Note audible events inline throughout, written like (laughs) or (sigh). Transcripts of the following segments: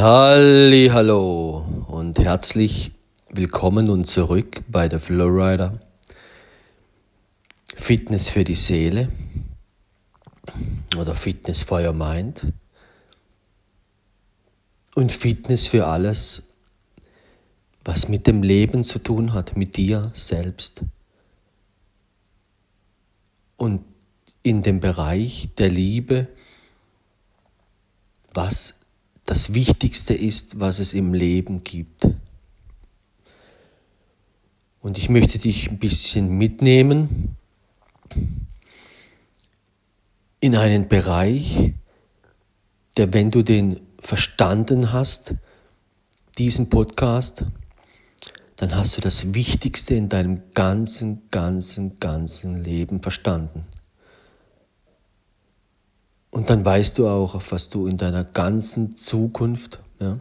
Halli, hallo und herzlich willkommen und zurück bei der Flowrider. Fitness für die Seele oder Fitness for your mind und Fitness für alles, was mit dem Leben zu tun hat, mit dir selbst. Und in dem Bereich der Liebe, was das Wichtigste ist, was es im Leben gibt. Und ich möchte dich ein bisschen mitnehmen in einen Bereich, der, wenn du den verstanden hast, diesen Podcast, dann hast du das Wichtigste in deinem ganzen, ganzen, ganzen Leben verstanden. Und dann weißt du auch, auf was du in deiner ganzen Zukunft, ja,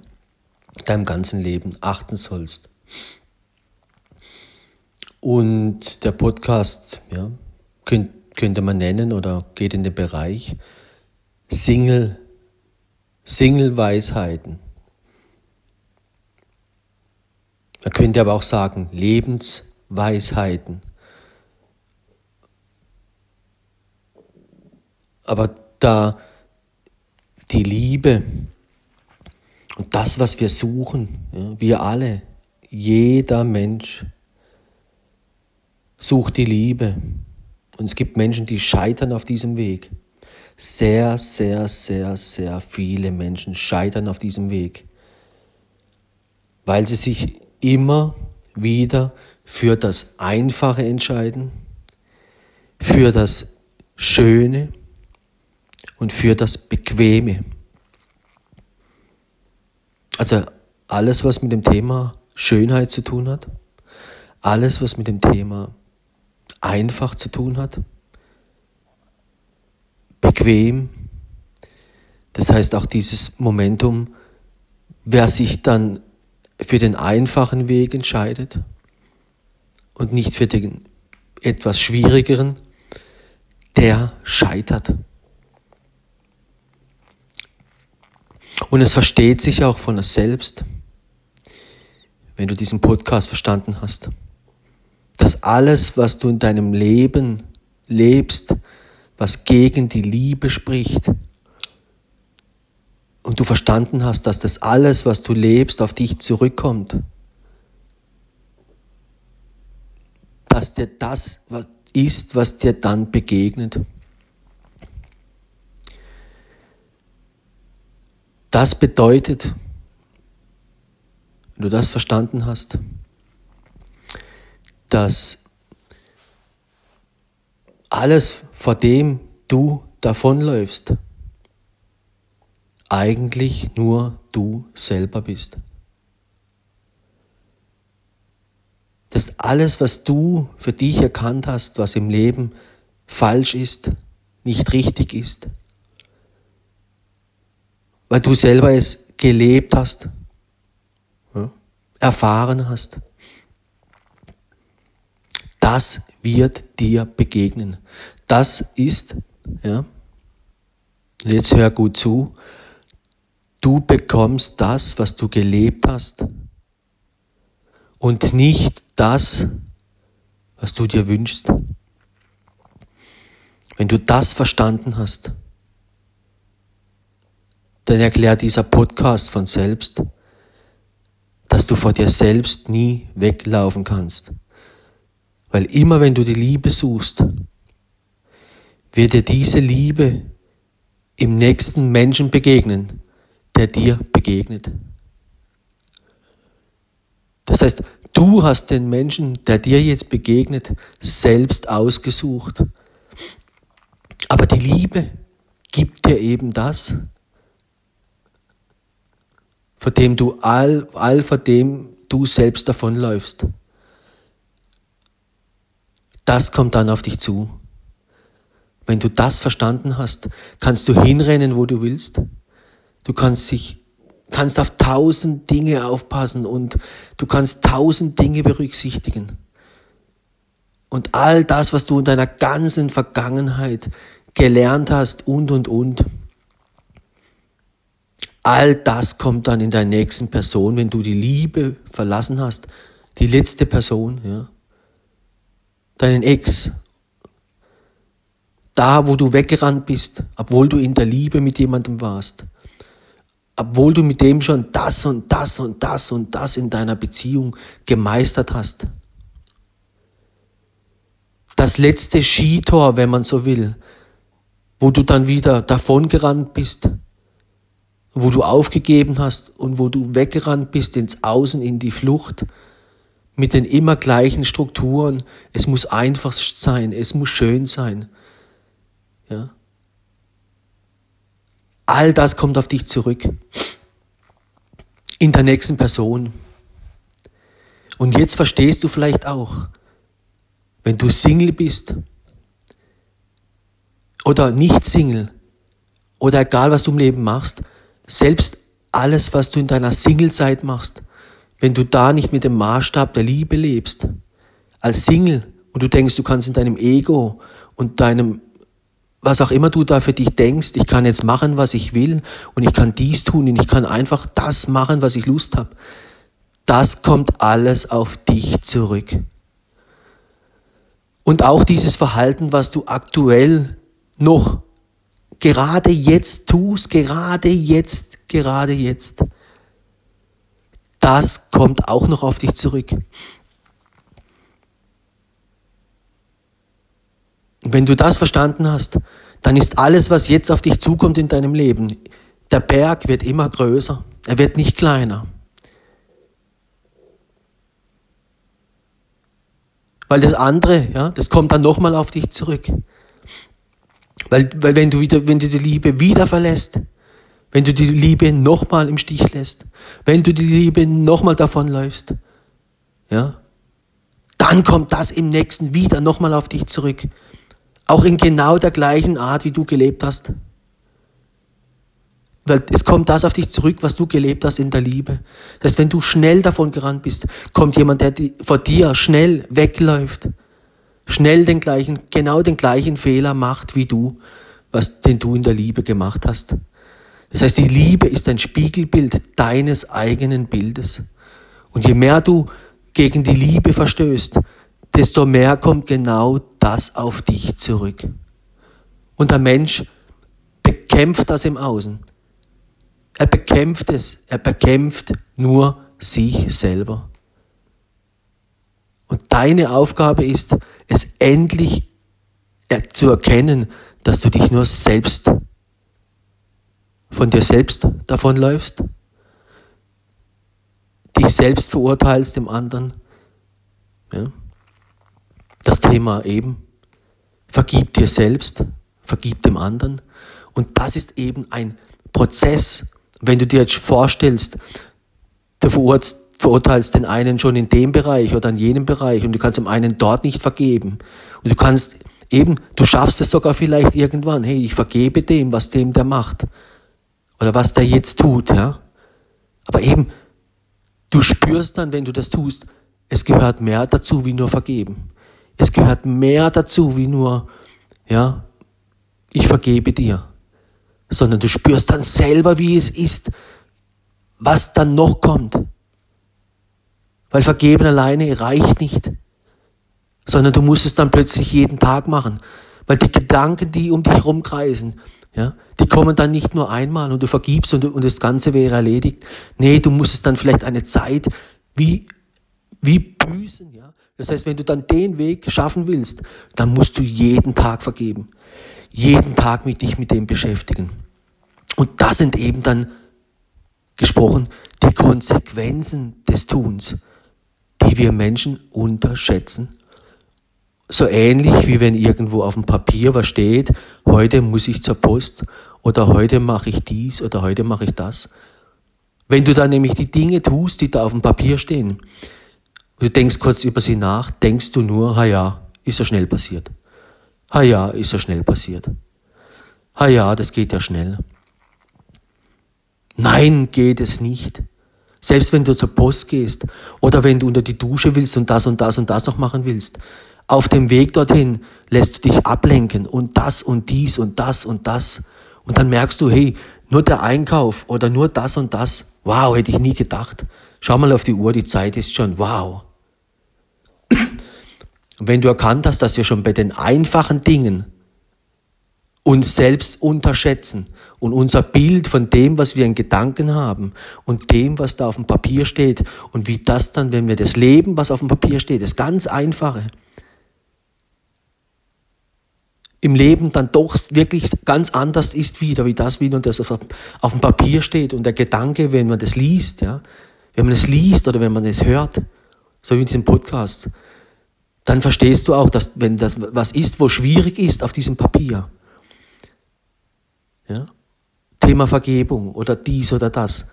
deinem ganzen Leben achten sollst. Und der Podcast, ja, könnt, könnte man nennen oder geht in den Bereich Single, Single-Weisheiten. Man könnte aber auch sagen Lebensweisheiten. Aber da die Liebe und das, was wir suchen, ja, wir alle, jeder Mensch sucht die Liebe. Und es gibt Menschen, die scheitern auf diesem Weg. Sehr, sehr, sehr, sehr viele Menschen scheitern auf diesem Weg, weil sie sich immer wieder für das Einfache entscheiden, für das Schöne, und für das Bequeme. Also alles, was mit dem Thema Schönheit zu tun hat, alles, was mit dem Thema einfach zu tun hat, bequem, das heißt auch dieses Momentum, wer sich dann für den einfachen Weg entscheidet und nicht für den etwas schwierigeren, der scheitert. Und es versteht sich auch von selbst, wenn du diesen Podcast verstanden hast, dass alles, was du in deinem Leben lebst, was gegen die Liebe spricht, und du verstanden hast, dass das alles, was du lebst, auf dich zurückkommt, dass dir das ist, was dir dann begegnet. Das bedeutet, wenn du das verstanden hast, dass alles, vor dem du davonläufst, eigentlich nur du selber bist. Dass alles, was du für dich erkannt hast, was im Leben falsch ist, nicht richtig ist, weil du selber es gelebt hast, ja, erfahren hast. Das wird dir begegnen. Das ist, ja, jetzt hör gut zu, du bekommst das, was du gelebt hast und nicht das, was du dir wünschst. Wenn du das verstanden hast, dann erklärt dieser Podcast von selbst, dass du vor dir selbst nie weglaufen kannst. Weil immer wenn du die Liebe suchst, wird dir diese Liebe im nächsten Menschen begegnen, der dir begegnet. Das heißt, du hast den Menschen, der dir jetzt begegnet, selbst ausgesucht. Aber die Liebe gibt dir eben das, vor dem du all, all vor dem du selbst davonläufst. Das kommt dann auf dich zu. Wenn du das verstanden hast, kannst du hinrennen, wo du willst. Du kannst dich, kannst auf tausend Dinge aufpassen und du kannst tausend Dinge berücksichtigen. Und all das, was du in deiner ganzen Vergangenheit gelernt hast und, und, und, All das kommt dann in der nächsten Person, wenn du die Liebe verlassen hast, die letzte Person, ja. Deinen Ex. Da, wo du weggerannt bist, obwohl du in der Liebe mit jemandem warst. Obwohl du mit dem schon das und das und das und das in deiner Beziehung gemeistert hast. Das letzte Skitor, wenn man so will, wo du dann wieder davongerannt bist, wo du aufgegeben hast und wo du weggerannt bist ins Außen, in die Flucht, mit den immer gleichen Strukturen. Es muss einfach sein, es muss schön sein. Ja. All das kommt auf dich zurück. In der nächsten Person. Und jetzt verstehst du vielleicht auch, wenn du Single bist oder nicht Single oder egal was du im Leben machst, selbst alles, was du in deiner Singlezeit machst, wenn du da nicht mit dem Maßstab der Liebe lebst, als Single und du denkst, du kannst in deinem Ego und deinem, was auch immer du da für dich denkst, ich kann jetzt machen, was ich will und ich kann dies tun und ich kann einfach das machen, was ich Lust habe, das kommt alles auf dich zurück. Und auch dieses Verhalten, was du aktuell noch gerade jetzt tust, gerade jetzt, gerade jetzt, das kommt auch noch auf dich zurück. wenn du das verstanden hast, dann ist alles, was jetzt auf dich zukommt in deinem Leben, der Berg wird immer größer, er wird nicht kleiner. Weil das andere, ja, das kommt dann nochmal auf dich zurück. Weil, weil wenn du wieder, wenn du die Liebe wieder verlässt, wenn du die Liebe nochmal im Stich lässt, wenn du die Liebe nochmal davonläufst, ja, dann kommt das im nächsten wieder nochmal auf dich zurück. Auch in genau der gleichen Art, wie du gelebt hast. Weil es kommt das auf dich zurück, was du gelebt hast in der Liebe. Das heißt, wenn du schnell davon gerannt bist, kommt jemand, der vor dir schnell wegläuft schnell den gleichen, genau den gleichen Fehler macht wie du, was den du in der Liebe gemacht hast. Das heißt, die Liebe ist ein Spiegelbild deines eigenen Bildes. Und je mehr du gegen die Liebe verstößt, desto mehr kommt genau das auf dich zurück. Und der Mensch bekämpft das im Außen. Er bekämpft es. Er bekämpft nur sich selber. Und deine Aufgabe ist, es endlich zu erkennen, dass du dich nur selbst von dir selbst davonläufst, dich selbst verurteilst dem anderen. Ja. Das Thema eben, vergib dir selbst, vergib dem anderen. Und das ist eben ein Prozess. Wenn du dir jetzt vorstellst, du verurteilst verurteilst den einen schon in dem Bereich oder in jenem Bereich und du kannst dem einen dort nicht vergeben. Und du kannst eben, du schaffst es sogar vielleicht irgendwann, hey, ich vergebe dem, was dem der macht. Oder was der jetzt tut, ja. Aber eben, du spürst dann, wenn du das tust, es gehört mehr dazu, wie nur vergeben. Es gehört mehr dazu, wie nur, ja, ich vergebe dir. Sondern du spürst dann selber, wie es ist, was dann noch kommt. Weil vergeben alleine reicht nicht, sondern du musst es dann plötzlich jeden Tag machen. Weil die Gedanken, die um dich rumkreisen, ja, die kommen dann nicht nur einmal und du vergibst und, und das Ganze wäre erledigt. Nee, du musst es dann vielleicht eine Zeit wie, wie büßen, ja. Das heißt, wenn du dann den Weg schaffen willst, dann musst du jeden Tag vergeben. Jeden Tag mit dich mit dem beschäftigen. Und das sind eben dann gesprochen die Konsequenzen des Tuns die wir Menschen unterschätzen. So ähnlich wie wenn irgendwo auf dem Papier was steht, heute muss ich zur Post oder heute mache ich dies oder heute mache ich das. Wenn du dann nämlich die Dinge tust, die da auf dem Papier stehen, du denkst kurz über sie nach, denkst du nur, ha ja, ist ja schnell passiert. Ha ja, ist ja schnell passiert. Ha ja, das geht ja schnell. Nein, geht es nicht. Selbst wenn du zur Post gehst oder wenn du unter die Dusche willst und das und das und das noch machen willst, auf dem Weg dorthin lässt du dich ablenken und das und dies und das und das. Und dann merkst du, hey, nur der Einkauf oder nur das und das. Wow, hätte ich nie gedacht. Schau mal auf die Uhr, die Zeit ist schon, wow. Wenn du erkannt hast, dass wir schon bei den einfachen Dingen uns selbst unterschätzen und unser Bild von dem, was wir in Gedanken haben und dem, was da auf dem Papier steht und wie das dann, wenn wir das leben, was auf dem Papier steht, das ganz Einfache, im Leben dann doch wirklich ganz anders ist wieder, wie das, wie das auf, auf dem Papier steht und der Gedanke, wenn man das liest, ja, wenn man es liest oder wenn man es hört, so wie in diesem Podcast, dann verstehst du auch, dass wenn das was ist, wo schwierig ist auf diesem Papier, ja, Thema Vergebung oder dies oder das,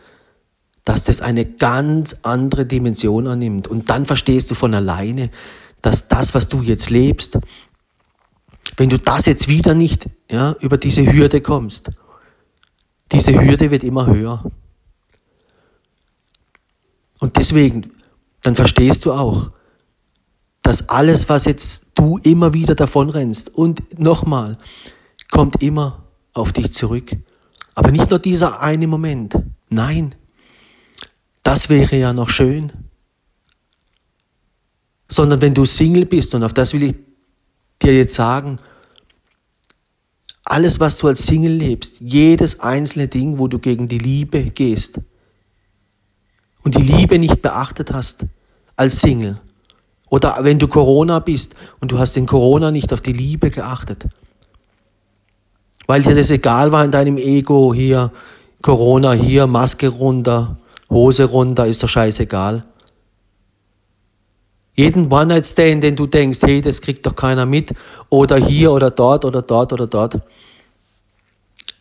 dass das eine ganz andere Dimension annimmt. Und dann verstehst du von alleine, dass das, was du jetzt lebst, wenn du das jetzt wieder nicht ja, über diese Hürde kommst, diese Hürde wird immer höher. Und deswegen, dann verstehst du auch, dass alles, was jetzt du immer wieder davonrennst und nochmal, kommt immer auf dich zurück. Aber nicht nur dieser eine Moment. Nein, das wäre ja noch schön. Sondern wenn du Single bist, und auf das will ich dir jetzt sagen, alles, was du als Single lebst, jedes einzelne Ding, wo du gegen die Liebe gehst und die Liebe nicht beachtet hast als Single, oder wenn du Corona bist und du hast den Corona nicht auf die Liebe geachtet, weil dir das egal war in deinem Ego, hier Corona, hier Maske runter, Hose runter, ist doch scheißegal. Jeden One-Night-Stand, den du denkst, hey, das kriegt doch keiner mit, oder hier oder dort oder dort oder dort.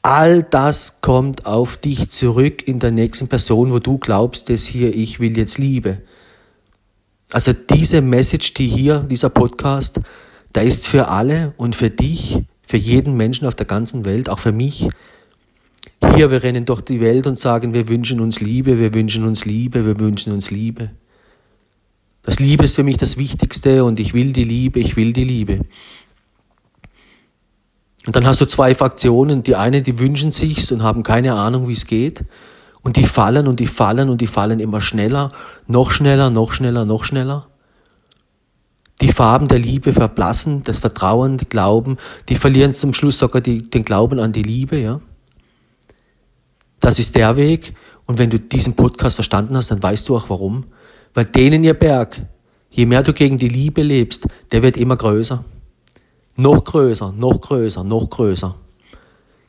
All das kommt auf dich zurück in der nächsten Person, wo du glaubst, das hier, ich will jetzt Liebe. Also diese Message, die hier, dieser Podcast, da ist für alle und für dich, für jeden Menschen auf der ganzen Welt, auch für mich. Hier, wir rennen durch die Welt und sagen, wir wünschen uns Liebe, wir wünschen uns Liebe, wir wünschen uns Liebe. Das Liebe ist für mich das Wichtigste und ich will die Liebe, ich will die Liebe. Und dann hast du zwei Fraktionen. Die eine, die wünschen sich's und haben keine Ahnung, wie es geht. Und die fallen und die fallen und die fallen immer schneller, noch schneller, noch schneller, noch schneller. Die Farben der Liebe verblassen, das Vertrauen, die Glauben, die verlieren zum Schluss sogar die, den Glauben an die Liebe, ja. Das ist der Weg. Und wenn du diesen Podcast verstanden hast, dann weißt du auch warum. Weil denen ihr Berg, je mehr du gegen die Liebe lebst, der wird immer größer. Noch größer, noch größer, noch größer.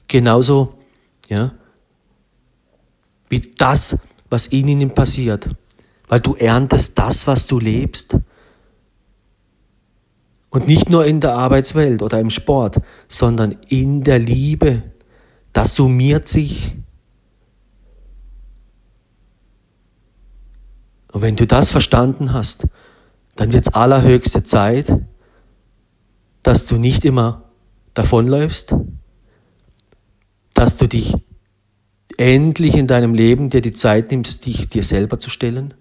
Genauso, ja, wie das, was in ihnen passiert. Weil du erntest das, was du lebst. Und nicht nur in der Arbeitswelt oder im Sport, sondern in der Liebe. Das summiert sich. Und wenn du das verstanden hast, dann wird es allerhöchste Zeit, dass du nicht immer davonläufst, dass du dich endlich in deinem Leben dir die Zeit nimmst, dich dir selber zu stellen.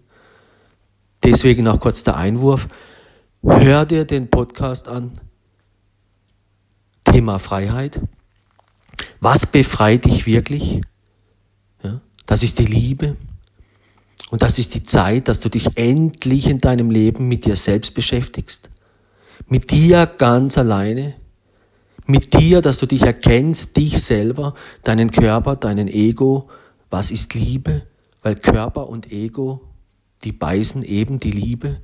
Deswegen auch kurz der Einwurf. Hör dir den Podcast an. Thema Freiheit. Was befreit dich wirklich? Ja, das ist die Liebe. Und das ist die Zeit, dass du dich endlich in deinem Leben mit dir selbst beschäftigst. Mit dir ganz alleine. Mit dir, dass du dich erkennst, dich selber, deinen Körper, deinen Ego. Was ist Liebe? Weil Körper und Ego, die beißen eben die Liebe.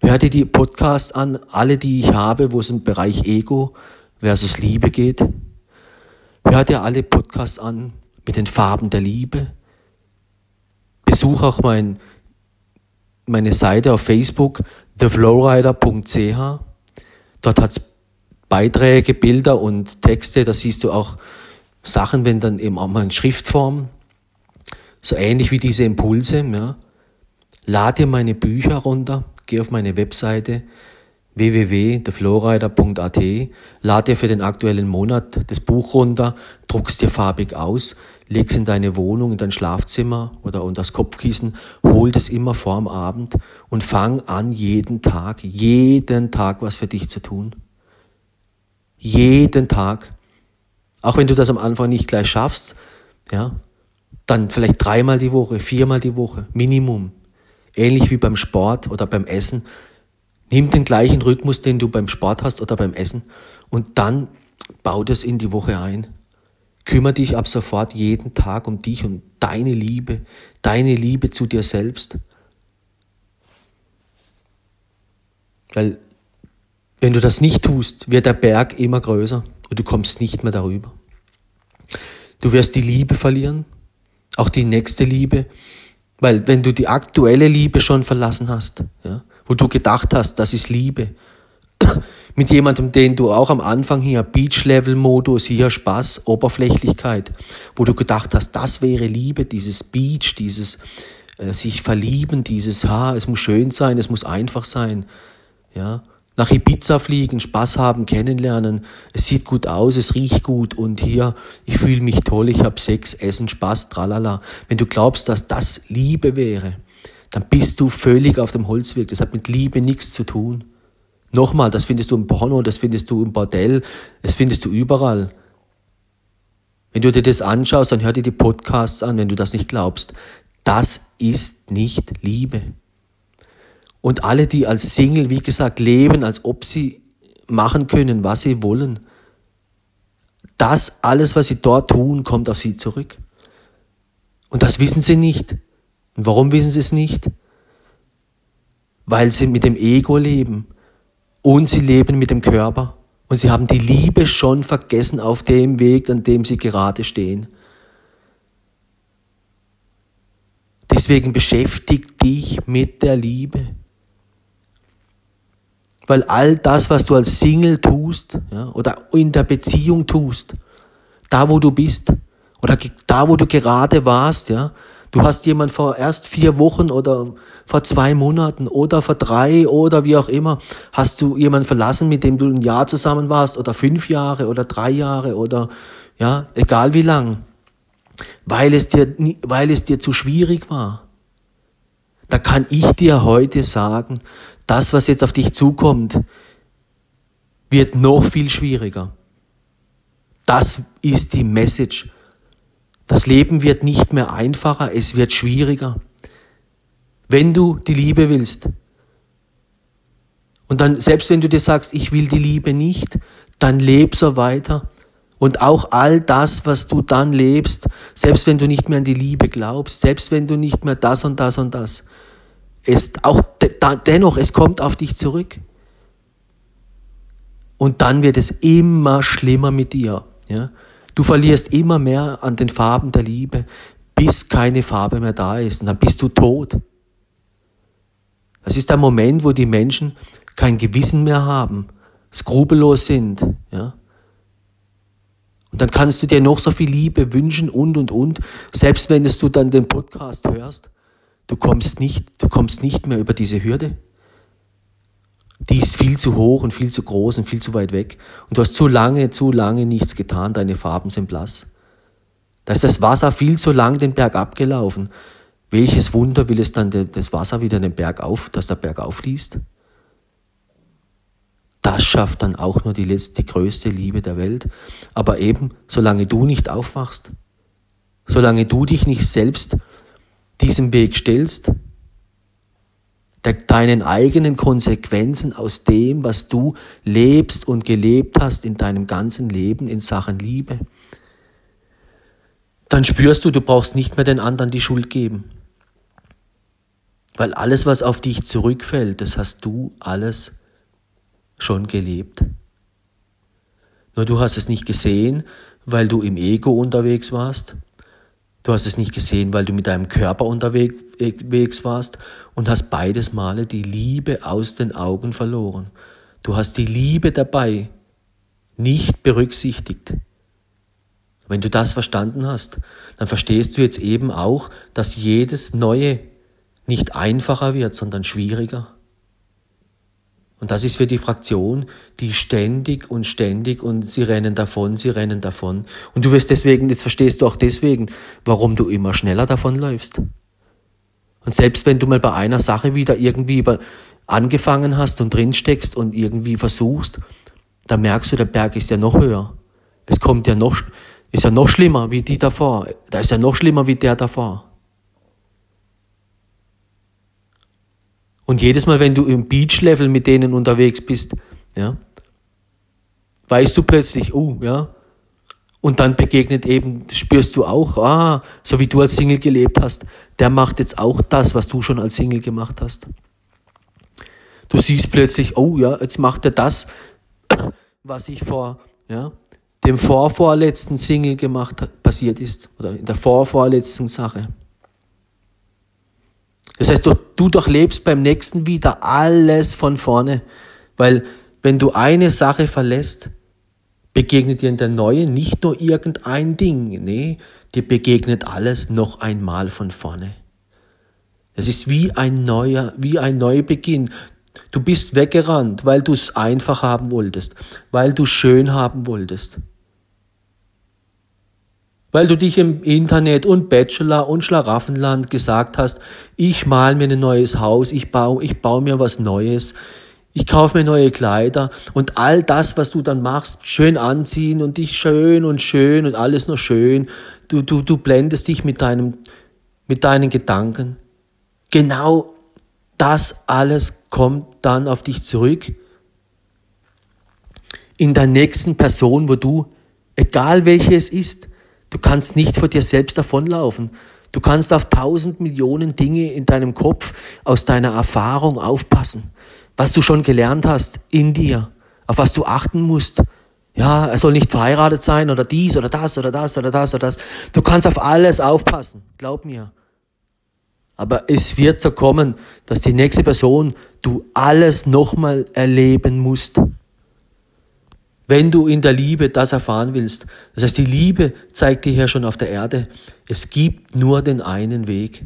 Hör dir die Podcasts an, alle, die ich habe, wo es im Bereich Ego versus Liebe geht. Hör dir alle Podcasts an mit den Farben der Liebe besuch auch mein, meine Seite auf Facebook, theflowrider.ch. Dort hat es Beiträge, Bilder und Texte, da siehst du auch Sachen, wenn dann eben auch mal in Schriftform, so ähnlich wie diese Impulse. Ja. Lade dir meine Bücher runter, geh auf meine Webseite www.theflowrider.at, lade dir für den aktuellen Monat das Buch runter, druckst dir farbig aus, leg's in deine Wohnung, in dein Schlafzimmer oder unter das Kopfkissen, hol das immer vorm Abend und fang an, jeden Tag, jeden Tag was für dich zu tun. Jeden Tag. Auch wenn du das am Anfang nicht gleich schaffst, ja, dann vielleicht dreimal die Woche, viermal die Woche, Minimum. Ähnlich wie beim Sport oder beim Essen. Nimm den gleichen Rhythmus, den du beim Sport hast oder beim Essen und dann bau das in die Woche ein. Kümmer dich ab sofort jeden Tag um dich und deine Liebe, deine Liebe zu dir selbst. Weil wenn du das nicht tust, wird der Berg immer größer und du kommst nicht mehr darüber. Du wirst die Liebe verlieren, auch die nächste Liebe, weil wenn du die aktuelle Liebe schon verlassen hast, ja, wo du gedacht hast, das ist Liebe, (clears throat) mit jemandem, den du auch am Anfang hier Beach-Level-Modus, hier Spaß, Oberflächlichkeit, wo du gedacht hast, das wäre Liebe, dieses Beach, dieses äh, sich verlieben, dieses, ha, es muss schön sein, es muss einfach sein, ja, nach Ibiza fliegen, Spaß haben, kennenlernen, es sieht gut aus, es riecht gut und hier, ich fühle mich toll, ich habe Sex, Essen, Spaß, tralala. Wenn du glaubst, dass das Liebe wäre, dann bist du völlig auf dem Holzweg. Das hat mit Liebe nichts zu tun. Nochmal, das findest du im Porno, das findest du im Bordell, das findest du überall. Wenn du dir das anschaust, dann hör dir die Podcasts an, wenn du das nicht glaubst. Das ist nicht Liebe. Und alle, die als Single, wie gesagt, leben, als ob sie machen können, was sie wollen, das alles, was sie dort tun, kommt auf sie zurück. Und das wissen sie nicht. Und warum wissen sie es nicht? Weil sie mit dem Ego leben und sie leben mit dem Körper und sie haben die Liebe schon vergessen auf dem Weg, an dem sie gerade stehen. Deswegen beschäftigt dich mit der Liebe. Weil all das, was du als Single tust ja, oder in der Beziehung tust, da wo du bist oder da wo du gerade warst, ja, du hast jemand vor erst vier Wochen oder vor zwei Monaten oder vor drei oder wie auch immer, hast du jemanden verlassen, mit dem du ein Jahr zusammen warst oder fünf Jahre oder drei Jahre oder ja, egal wie lang, weil es dir, weil es dir zu schwierig war. Da kann ich dir heute sagen, das, was jetzt auf dich zukommt, wird noch viel schwieriger. Das ist die Message. Das Leben wird nicht mehr einfacher, es wird schwieriger. Wenn du die Liebe willst. Und dann, selbst wenn du dir sagst, ich will die Liebe nicht, dann leb so weiter. Und auch all das, was du dann lebst, selbst wenn du nicht mehr an die Liebe glaubst, selbst wenn du nicht mehr das und das und das, es auch dennoch, es kommt auf dich zurück. Und dann wird es immer schlimmer mit dir. Ja? Du verlierst immer mehr an den Farben der Liebe, bis keine Farbe mehr da ist. Und dann bist du tot. Das ist der Moment, wo die Menschen kein Gewissen mehr haben, skrupellos sind. Ja? Und dann kannst du dir noch so viel Liebe wünschen und, und, und. Selbst wenn du dann den Podcast hörst, Du kommst nicht, du kommst nicht mehr über diese Hürde. Die ist viel zu hoch und viel zu groß und viel zu weit weg. Und du hast zu lange, zu lange nichts getan. Deine Farben sind blass. Da ist das Wasser viel zu lang den Berg abgelaufen. Welches Wunder will es dann das Wasser wieder den Berg auf, dass der Berg aufließt? Das schafft dann auch nur die letzte, die größte Liebe der Welt. Aber eben, solange du nicht aufwachst, solange du dich nicht selbst diesem Weg stellst, deinen eigenen Konsequenzen aus dem, was du lebst und gelebt hast in deinem ganzen Leben in Sachen Liebe, dann spürst du, du brauchst nicht mehr den anderen die Schuld geben. Weil alles, was auf dich zurückfällt, das hast du alles schon gelebt. Nur du hast es nicht gesehen, weil du im Ego unterwegs warst, Du hast es nicht gesehen, weil du mit deinem Körper unterwegs warst und hast beides Male die Liebe aus den Augen verloren. Du hast die Liebe dabei nicht berücksichtigt. Wenn du das verstanden hast, dann verstehst du jetzt eben auch, dass jedes Neue nicht einfacher wird, sondern schwieriger. Und das ist für die Fraktion, die ständig und ständig und sie rennen davon, sie rennen davon. Und du wirst deswegen, jetzt verstehst du auch deswegen, warum du immer schneller davonläufst. Und selbst wenn du mal bei einer Sache wieder irgendwie angefangen hast und drinsteckst und irgendwie versuchst, dann merkst du, der Berg ist ja noch höher. Es kommt ja noch, ist ja noch schlimmer wie die davor. Da ist ja noch schlimmer wie der davor. Und jedes Mal, wenn du im Beach-Level mit denen unterwegs bist, ja, weißt du plötzlich, oh, ja, und dann begegnet eben, spürst du auch, ah, so wie du als Single gelebt hast, der macht jetzt auch das, was du schon als Single gemacht hast. Du siehst plötzlich, oh ja, jetzt macht er das, (coughs) was ich vor ja, dem vorvorletzten Single gemacht passiert ist oder in der vorvorletzten Sache. Das heißt, du, du durchlebst beim nächsten wieder alles von vorne, weil wenn du eine Sache verlässt, begegnet dir in der neuen nicht nur irgendein Ding, nee, dir begegnet alles noch einmal von vorne. Es ist wie ein neuer, wie ein Neubeginn. Du bist weggerannt, weil du es einfach haben wolltest, weil du schön haben wolltest. Weil du dich im Internet und Bachelor und Schlaraffenland gesagt hast, ich mal mir ein neues Haus, ich baue, ich baue mir was Neues, ich kaufe mir neue Kleider und all das, was du dann machst, schön anziehen und dich schön und schön und alles nur schön, du, du, du blendest dich mit deinem, mit deinen Gedanken. Genau das alles kommt dann auf dich zurück in der nächsten Person, wo du, egal welche es ist, du kannst nicht vor dir selbst davonlaufen. Du kannst auf tausend Millionen Dinge in deinem Kopf aus deiner Erfahrung aufpassen, was du schon gelernt hast in dir, auf was du achten musst. Ja, er soll nicht verheiratet sein oder dies oder das oder das oder das oder das. Du kannst auf alles aufpassen, glaub mir. Aber es wird so kommen, dass die nächste Person du alles nochmal erleben musst. Wenn du in der Liebe das erfahren willst. Das heißt, die Liebe zeigt dir hier schon auf der Erde, es gibt nur den einen Weg.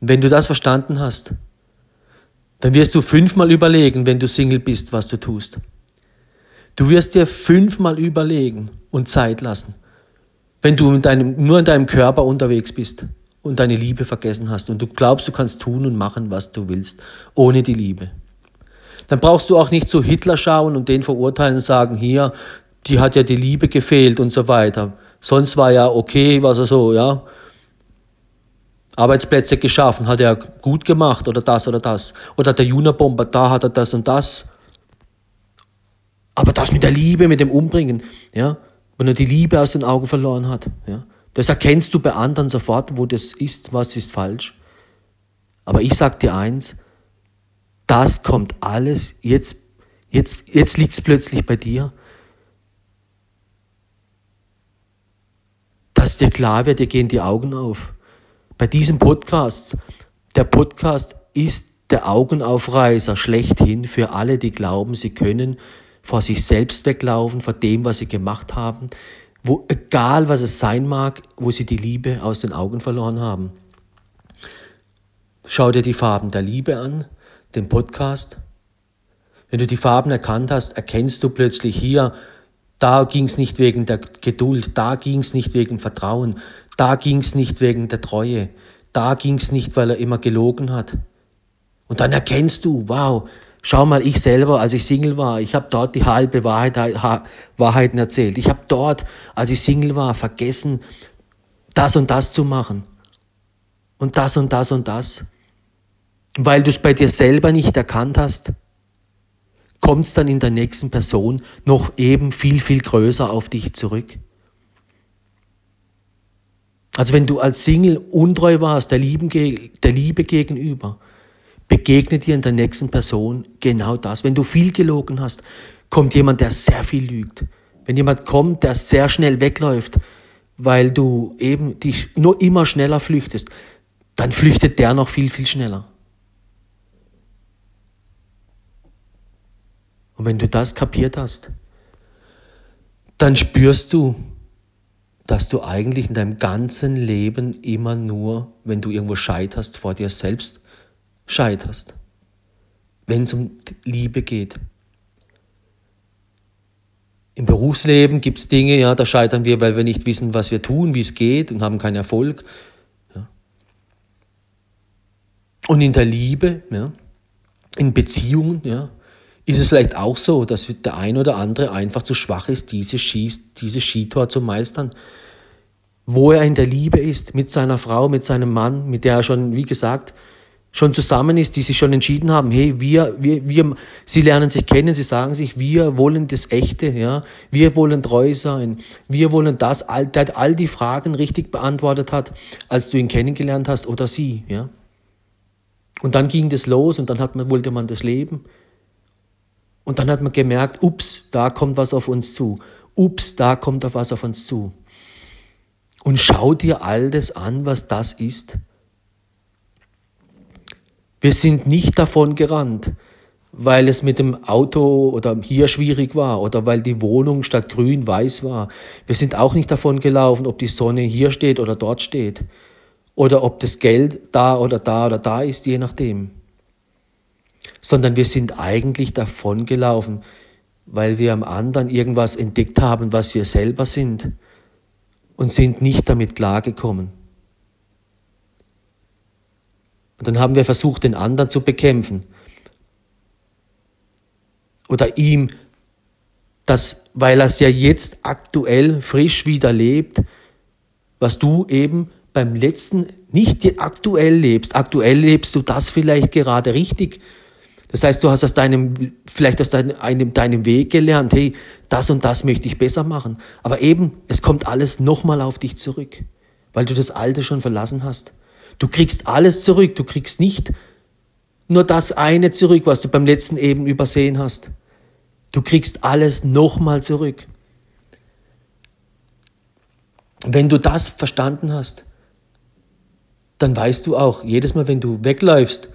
Wenn du das verstanden hast, dann wirst du fünfmal überlegen, wenn du Single bist, was du tust. Du wirst dir fünfmal überlegen und Zeit lassen wenn du in deinem, nur in deinem Körper unterwegs bist und deine Liebe vergessen hast und du glaubst, du kannst tun und machen, was du willst, ohne die Liebe. Dann brauchst du auch nicht zu Hitler schauen und den verurteilen und sagen, hier, die hat ja die Liebe gefehlt und so weiter. Sonst war ja okay, was er so, ja. Arbeitsplätze geschaffen, hat er gut gemacht oder das oder das. Oder der Junabomber, da hat er das und das. Aber das mit der Liebe, mit dem Umbringen, ja, wenn er die Liebe aus den Augen verloren hat. Ja? Das erkennst du bei anderen sofort, wo das ist, was ist falsch. Aber ich sag dir eins, das kommt alles, jetzt, jetzt, jetzt liegt es plötzlich bei dir, dass dir klar wird, dir gehen die Augen auf. Bei diesem Podcast, der Podcast ist der Augenaufreißer schlechthin für alle, die glauben, sie können vor sich selbst weglaufen, vor dem, was sie gemacht haben, wo egal was es sein mag, wo sie die Liebe aus den Augen verloren haben. Schau dir die Farben der Liebe an, den Podcast. Wenn du die Farben erkannt hast, erkennst du plötzlich hier, da ging es nicht wegen der Geduld, da ging es nicht wegen Vertrauen, da ging es nicht wegen der Treue, da ging es nicht, weil er immer gelogen hat. Und dann erkennst du, wow, Schau mal, ich selber, als ich Single war, ich habe dort die halbe Wahrheit, Wahrheiten erzählt. Ich habe dort, als ich Single war, vergessen, das und das zu machen. Und das und das und das. Weil du es bei dir selber nicht erkannt hast, kommt es dann in der nächsten Person noch eben viel, viel größer auf dich zurück. Also wenn du als Single untreu warst, der, Lieben, der Liebe gegenüber, begegnet dir in der nächsten Person genau das. Wenn du viel gelogen hast, kommt jemand, der sehr viel lügt. Wenn jemand kommt, der sehr schnell wegläuft, weil du eben dich nur immer schneller flüchtest, dann flüchtet der noch viel, viel schneller. Und wenn du das kapiert hast, dann spürst du, dass du eigentlich in deinem ganzen Leben immer nur, wenn du irgendwo scheiterst, vor dir selbst scheiterst, wenn es um Liebe geht. Im Berufsleben gibt es Dinge, ja, da scheitern wir, weil wir nicht wissen, was wir tun, wie es geht und haben keinen Erfolg. Ja. Und in der Liebe, ja, in Beziehungen, ja, ist es vielleicht auch so, dass der ein oder andere einfach zu schwach ist, diese, Schieß, diese Skitor zu meistern. Wo er in der Liebe ist, mit seiner Frau, mit seinem Mann, mit der er schon, wie gesagt, schon zusammen ist, die sich schon entschieden haben, hey, wir, wir, wir, sie lernen sich kennen, sie sagen sich, wir wollen das Echte, ja, wir wollen treu sein, wir wollen das, all, der all die Fragen richtig beantwortet hat, als du ihn kennengelernt hast oder sie, ja. Und dann ging das los und dann hat man, wollte man das leben. Und dann hat man gemerkt, ups, da kommt was auf uns zu. Ups, da kommt da was auf uns zu. Und schau dir all das an, was das ist. Wir sind nicht davon gerannt, weil es mit dem Auto oder hier schwierig war oder weil die Wohnung statt grün weiß war. Wir sind auch nicht davon gelaufen, ob die Sonne hier steht oder dort steht oder ob das Geld da oder da oder da ist, je nachdem. Sondern wir sind eigentlich davon gelaufen, weil wir am anderen irgendwas entdeckt haben, was wir selber sind und sind nicht damit klargekommen. Und dann haben wir versucht, den anderen zu bekämpfen. Oder ihm, das, weil er es ja jetzt aktuell frisch wieder lebt, was du eben beim letzten nicht aktuell lebst. Aktuell lebst du das vielleicht gerade richtig. Das heißt, du hast aus deinem, vielleicht aus deinem, einem, deinem Weg gelernt, hey, das und das möchte ich besser machen. Aber eben, es kommt alles nochmal auf dich zurück, weil du das Alte schon verlassen hast. Du kriegst alles zurück. Du kriegst nicht nur das eine zurück, was du beim letzten eben übersehen hast. Du kriegst alles nochmal zurück. Wenn du das verstanden hast, dann weißt du auch, jedes Mal, wenn du wegläufst,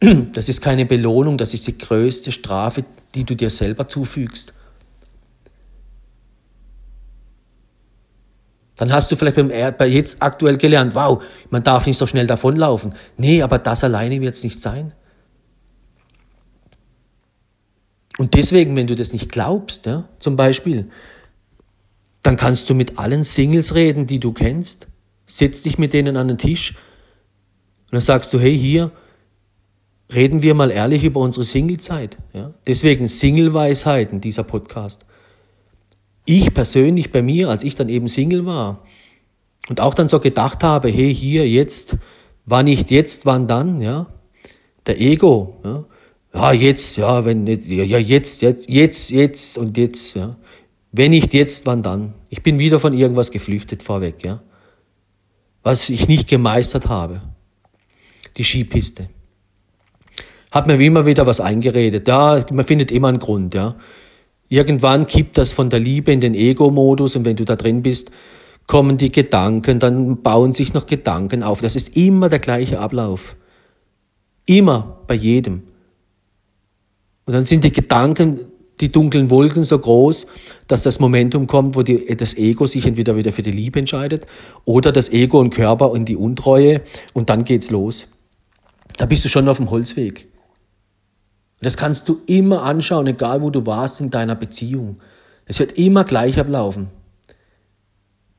(clears throat) das ist keine Belohnung, das ist die größte Strafe, die du dir selber zufügst. Dann hast du vielleicht beim, bei jetzt aktuell gelernt, wow, man darf nicht so schnell davonlaufen. Nee, aber das alleine wird es nicht sein. Und deswegen, wenn du das nicht glaubst, ja, zum Beispiel, dann kannst du mit allen Singles reden, die du kennst. Setz dich mit denen an den Tisch und dann sagst du, hey, hier, reden wir mal ehrlich über unsere Singlezeit. Ja? Deswegen Single-Weisheiten, dieser Podcast ich persönlich bei mir, als ich dann eben Single war und auch dann so gedacht habe, hey, hier, jetzt, war nicht jetzt, wann dann, ja, der Ego, ja, ja jetzt, ja, wenn ja, jetzt, jetzt, jetzt, jetzt und jetzt, ja, wenn nicht jetzt, wann dann? Ich bin wieder von irgendwas geflüchtet vorweg, ja, was ich nicht gemeistert habe, die Skipiste. Hat mir immer wieder was eingeredet, ja, man findet immer einen Grund, ja. Irgendwann kippt das von der Liebe in den Ego-Modus und wenn du da drin bist, kommen die Gedanken, dann bauen sich noch Gedanken auf. Das ist immer der gleiche Ablauf. Immer bei jedem. Und dann sind die Gedanken, die dunklen Wolken so groß, dass das Momentum kommt, wo die, das Ego sich entweder wieder für die Liebe entscheidet oder das Ego und Körper in die Untreue und dann geht's los. Da bist du schon auf dem Holzweg. Das kannst du immer anschauen, egal wo du warst in deiner Beziehung. Es wird immer gleich ablaufen.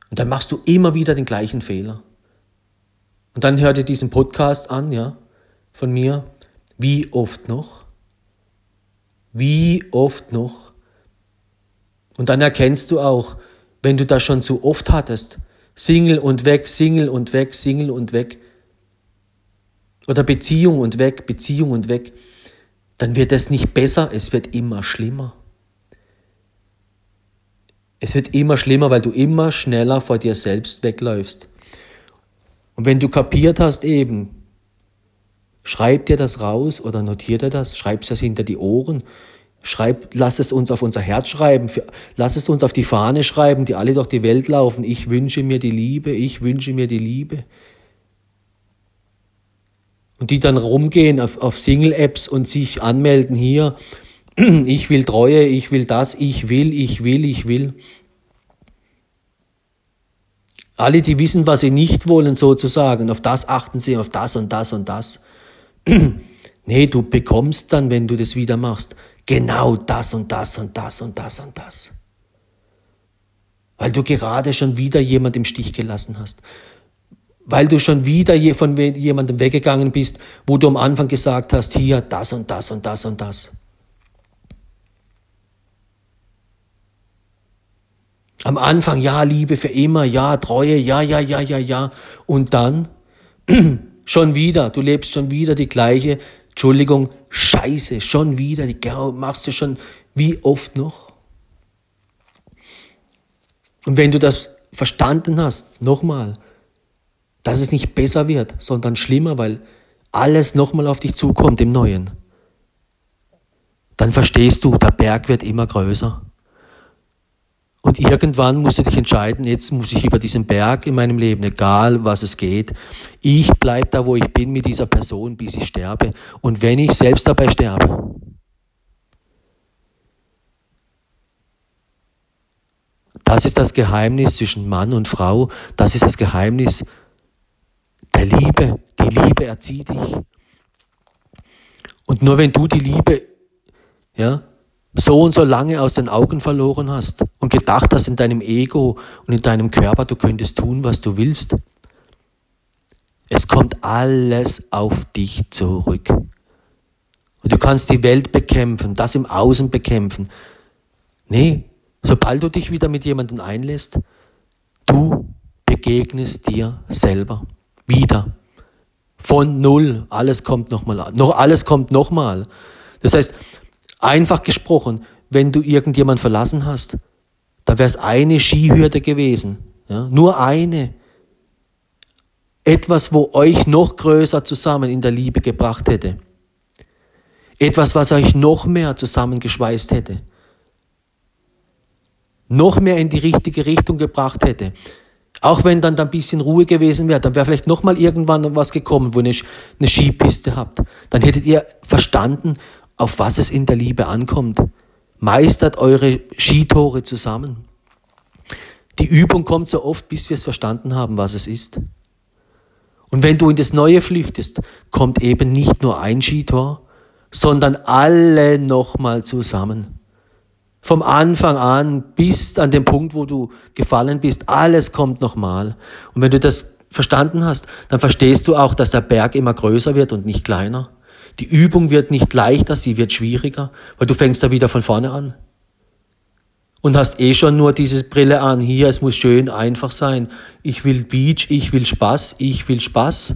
Und dann machst du immer wieder den gleichen Fehler. Und dann hör dir diesen Podcast an, ja, von mir. Wie oft noch? Wie oft noch? Und dann erkennst du auch, wenn du das schon zu oft hattest, Single und weg, Single und weg, Single und weg. Oder Beziehung und weg, Beziehung und weg dann wird es nicht besser, es wird immer schlimmer. Es wird immer schlimmer, weil du immer schneller vor dir selbst wegläufst. Und wenn du kapiert hast eben, schreib dir das raus oder notier dir das, schreib es hinter die Ohren, schreib, lass es uns auf unser Herz schreiben, lass es uns auf die Fahne schreiben, die alle durch die Welt laufen. Ich wünsche mir die Liebe, ich wünsche mir die Liebe und die dann rumgehen auf, auf Single-Apps und sich anmelden hier, (clears throat) ich will Treue, ich will das, ich will, ich will, ich will. Alle, die wissen, was sie nicht wollen, sozusagen, auf das achten sie, auf das und das und das. (clears throat) nee, du bekommst dann, wenn du das wieder machst, genau das und das und das und das und das. Weil du gerade schon wieder jemand im Stich gelassen hast weil du schon wieder von jemandem weggegangen bist, wo du am Anfang gesagt hast, hier das und das und das und das. Am Anfang, ja, Liebe für immer, ja, Treue, ja, ja, ja, ja, ja. Und dann (clears throat) schon wieder, du lebst schon wieder die gleiche, Entschuldigung, Scheiße, schon wieder, die machst du schon wie oft noch. Und wenn du das verstanden hast, nochmal, dass es nicht besser wird, sondern schlimmer, weil alles nochmal auf dich zukommt im Neuen, dann verstehst du, der Berg wird immer größer. Und irgendwann musst du dich entscheiden, jetzt muss ich über diesen Berg in meinem Leben, egal was es geht, ich bleibe da, wo ich bin mit dieser Person, bis ich sterbe. Und wenn ich selbst dabei sterbe, das ist das Geheimnis zwischen Mann und Frau, das ist das Geheimnis der Liebe. Die Liebe erzieht dich. Und nur wenn du die Liebe, ja, so und so lange aus den Augen verloren hast und gedacht hast in deinem Ego und in deinem Körper, du könntest tun, was du willst. Es kommt alles auf dich zurück. Und du kannst die Welt bekämpfen, das im Außen bekämpfen. Nee, sobald du dich wieder mit jemandem einlässt, du begegnest dir selber. Wieder. Von null. Alles kommt nochmal. Noch, alles kommt nochmal. Das heißt, Einfach gesprochen, wenn du irgendjemand verlassen hast, da wäre es eine Skihürde gewesen. Ja? Nur eine. Etwas, wo euch noch größer zusammen in der Liebe gebracht hätte. Etwas, was euch noch mehr zusammengeschweißt hätte. Noch mehr in die richtige Richtung gebracht hätte. Auch wenn dann ein bisschen Ruhe gewesen wäre, dann wäre vielleicht noch mal irgendwann was gekommen, wo ihr eine Skipiste habt. Dann hättet ihr verstanden, auf was es in der Liebe ankommt. Meistert eure Skitore zusammen. Die Übung kommt so oft, bis wir es verstanden haben, was es ist. Und wenn du in das Neue flüchtest, kommt eben nicht nur ein Skitor, sondern alle nochmal zusammen. Vom Anfang an bis an den Punkt, wo du gefallen bist, alles kommt nochmal. Und wenn du das verstanden hast, dann verstehst du auch, dass der Berg immer größer wird und nicht kleiner. Die Übung wird nicht leichter, sie wird schwieriger, weil du fängst da wieder von vorne an. Und hast eh schon nur diese Brille an. Hier, es muss schön einfach sein. Ich will Beach, ich will Spaß, ich will Spaß.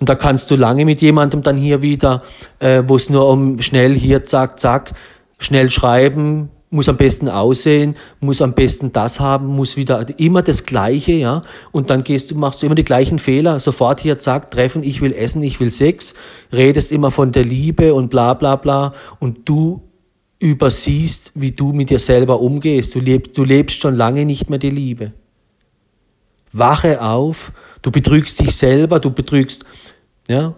Und da kannst du lange mit jemandem dann hier wieder, äh, wo es nur um schnell hier, zack, zack, schnell schreiben, muss am besten aussehen, muss am besten das haben, muss wieder immer das Gleiche, ja. Und dann gehst du, machst du immer die gleichen Fehler. Sofort hier, zack, treffen, ich will essen, ich will Sex, redest immer von der Liebe und bla, bla, bla. Und du übersiehst, wie du mit dir selber umgehst. Du lebst, du lebst schon lange nicht mehr die Liebe. Wache auf, du betrügst dich selber, du betrügst, ja.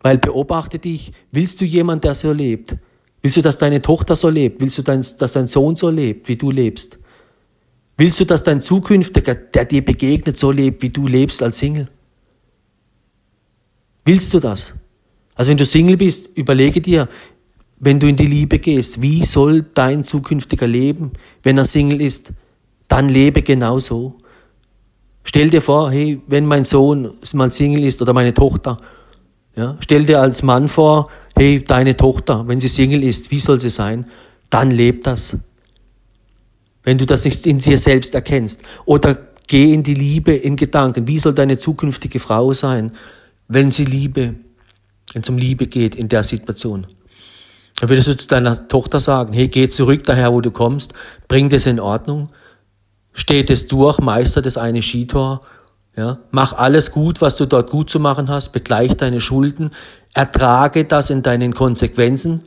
Weil beobachte dich, willst du jemand, der so lebt? Willst du, dass deine Tochter so lebt? Willst du, dass dein Sohn so lebt, wie du lebst? Willst du, dass dein Zukünftiger, der dir begegnet, so lebt, wie du lebst als Single? Willst du das? Also wenn du Single bist, überlege dir, wenn du in die Liebe gehst, wie soll dein zukünftiger leben, wenn er Single ist? Dann lebe genauso. Stell dir vor, hey, wenn mein Sohn mal Single ist oder meine Tochter, ja, stell dir als Mann vor, hey, deine Tochter, wenn sie Single ist, wie soll sie sein? Dann lebt das. Wenn du das nicht in dir selbst erkennst. Oder geh in die Liebe in Gedanken. Wie soll deine zukünftige Frau sein, wenn sie Liebe, wenn es um Liebe geht in der Situation? Dann würdest du zu deiner Tochter sagen, hey, geh zurück daher, wo du kommst, bring das in Ordnung, steht es durch, meister das eine Skitor, ja, mach alles gut, was du dort gut zu machen hast, begleich deine Schulden, ertrage das in deinen Konsequenzen.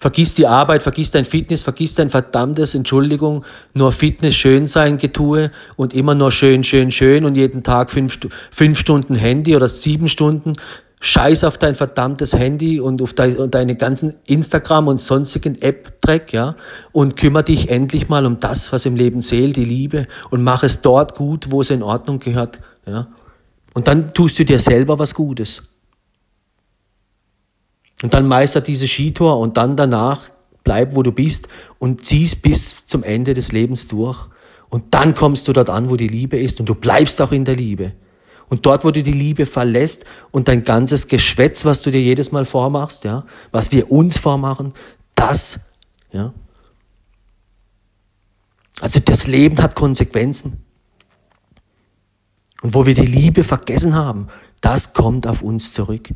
Vergiss die Arbeit, vergiss dein Fitness, vergiss dein verdammtes, Entschuldigung, nur Fitness, schön sein, Getue und immer nur schön, schön, schön und jeden Tag fünf, fünf Stunden Handy oder sieben Stunden. Scheiß auf dein verdammtes Handy und auf deine ganzen Instagram und sonstigen App-Dreck, ja, und kümmere dich endlich mal um das, was im Leben zählt, die Liebe, und mach es dort gut, wo es in Ordnung gehört, ja. Und dann tust du dir selber was Gutes. Und dann meister diese Skitour und dann danach bleib, wo du bist und ziehst bis zum Ende des Lebens durch. Und dann kommst du dort an, wo die Liebe ist und du bleibst auch in der Liebe. Und dort, wo du die Liebe verlässt und dein ganzes Geschwätz, was du dir jedes Mal vormachst, ja, was wir uns vormachen, das, ja, Also das Leben hat Konsequenzen. Und wo wir die Liebe vergessen haben, das kommt auf uns zurück.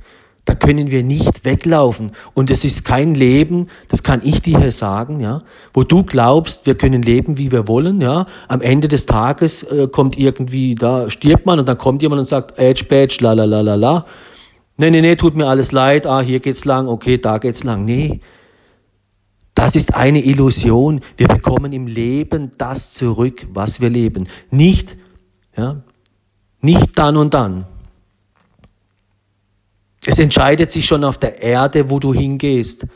Da können wir nicht weglaufen. Und es ist kein Leben, das kann ich dir hier sagen, ja, wo du glaubst, wir können leben, wie wir wollen, ja. Am Ende des Tages äh, kommt irgendwie, da stirbt man und dann kommt jemand und sagt, Edge, Badge, la, la, la, la, la. Nee, nee, nee, tut mir alles leid, ah, hier geht's lang, okay, da geht's lang. Nee. Das ist eine Illusion. Wir bekommen im Leben das zurück, was wir leben. Nicht, ja, nicht dann und dann. Es entscheidet sich schon auf der Erde, wo du hingehst.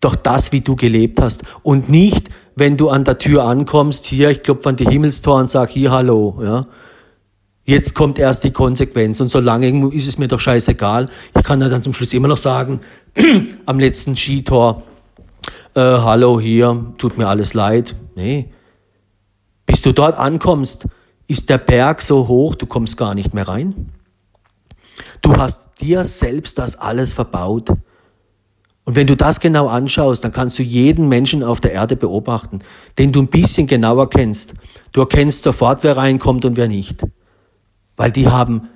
Doch das, wie du gelebt hast. Und nicht, wenn du an der Tür ankommst, hier, ich klopfe an die Himmelstor und sag hier Hallo, ja. Jetzt kommt erst die Konsequenz und solange ist es mir doch scheißegal. Ich kann dann zum Schluss immer noch sagen, (clears throat) am letzten Skitor, äh, hallo hier, tut mir alles leid. Nee. Bis du dort ankommst, ist der Berg so hoch, du kommst gar nicht mehr rein. Du hast dir selbst das alles verbaut. Und wenn du das genau anschaust, dann kannst du jeden Menschen auf der Erde beobachten, den du ein bisschen genauer kennst. Du erkennst sofort, wer reinkommt und wer nicht. Weil die haben,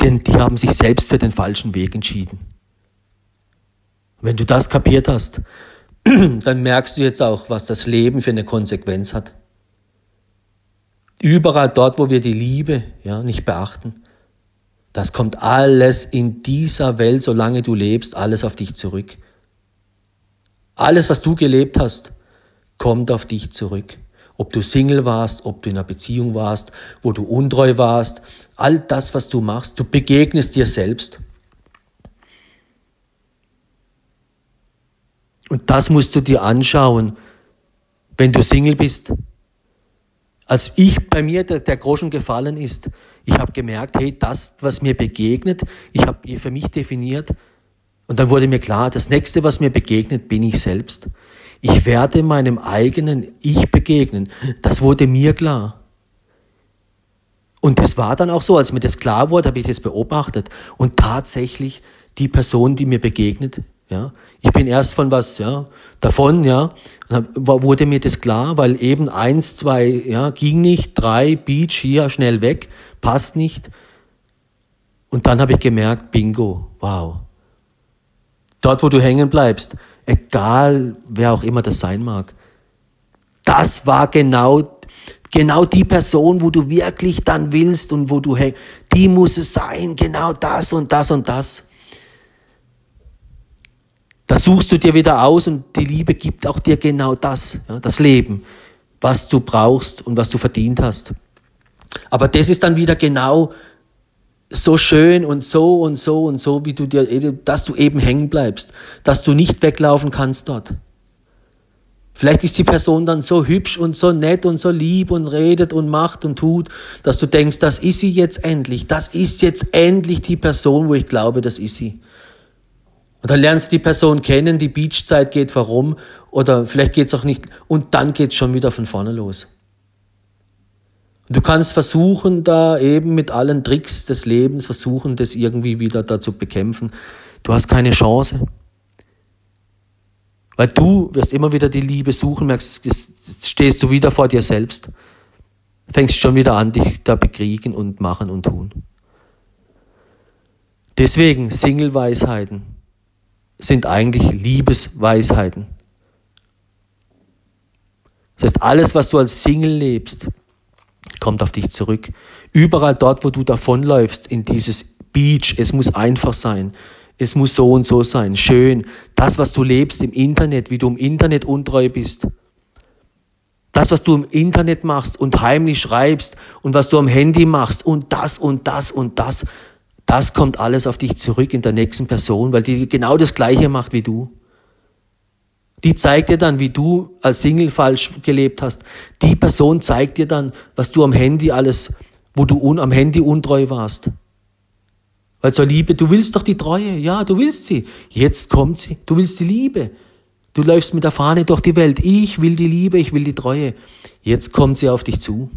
denn die haben sich selbst für den falschen Weg entschieden. Wenn du das kapiert hast, (clears throat) dann merkst du jetzt auch, was das Leben für eine Konsequenz hat. Überall dort, wo wir die Liebe ja, nicht beachten, das kommt alles in dieser Welt, solange du lebst, alles auf dich zurück. Alles, was du gelebt hast, kommt auf dich zurück. Ob du Single warst, ob du in einer Beziehung warst, wo du untreu warst, all das, was du machst, du begegnest dir selbst. Und das musst du dir anschauen, wenn du Single bist. Als ich bei mir der, der Groschen gefallen ist, ich habe gemerkt, hey, das, was mir begegnet, ich habe für mich definiert, und dann wurde mir klar, das nächste, was mir begegnet, bin ich selbst. Ich werde meinem eigenen Ich begegnen. Das wurde mir klar. Und es war dann auch so, als mir das klar wurde, habe ich das beobachtet. Und tatsächlich, die Person, die mir begegnet, ja, ich bin erst von was, ja, davon, ja, wurde mir das klar, weil eben eins, zwei, ja, ging nicht, drei, Beach, hier, schnell weg, passt nicht. Und dann habe ich gemerkt, bingo, wow. Dort, wo du hängen bleibst, egal wer auch immer das sein mag, das war genau, genau die Person, wo du wirklich dann willst und wo du hängst, die muss es sein, genau das und das und das. Da suchst du dir wieder aus und die Liebe gibt auch dir genau das, ja, das Leben, was du brauchst und was du verdient hast. Aber das ist dann wieder genau so schön und so und so und so, wie du dir, dass du eben hängen bleibst, dass du nicht weglaufen kannst dort. Vielleicht ist die Person dann so hübsch und so nett und so lieb und redet und macht und tut, dass du denkst, das ist sie jetzt endlich. Das ist jetzt endlich die Person, wo ich glaube, das ist sie. Und dann lernst du die Person kennen, die Beachzeit geht warum oder vielleicht geht es auch nicht und dann geht es schon wieder von vorne los. Und du kannst versuchen, da eben mit allen Tricks des Lebens versuchen, das irgendwie wieder da zu bekämpfen. Du hast keine Chance. Weil du wirst immer wieder die Liebe suchen, merkst, jetzt stehst du wieder vor dir selbst, fängst schon wieder an, dich da bekriegen und machen und tun. Deswegen Single-Weisheiten sind eigentlich Liebesweisheiten. Das heißt, alles, was du als Single lebst, kommt auf dich zurück. Überall dort, wo du davonläufst, in dieses Beach, es muss einfach sein. Es muss so und so sein. Schön. Das, was du lebst im Internet, wie du im Internet untreu bist. Das, was du im Internet machst und heimlich schreibst und was du am Handy machst und das und das und das. Das kommt alles auf dich zurück in der nächsten Person, weil die genau das Gleiche macht wie du. Die zeigt dir dann, wie du als Single falsch gelebt hast. Die Person zeigt dir dann, was du am Handy alles, wo du un, am Handy untreu warst. Weil zur Liebe, du willst doch die Treue, ja, du willst sie. Jetzt kommt sie. Du willst die Liebe. Du läufst mit der Fahne durch die Welt. Ich will die Liebe, ich will die Treue. Jetzt kommt sie auf dich zu.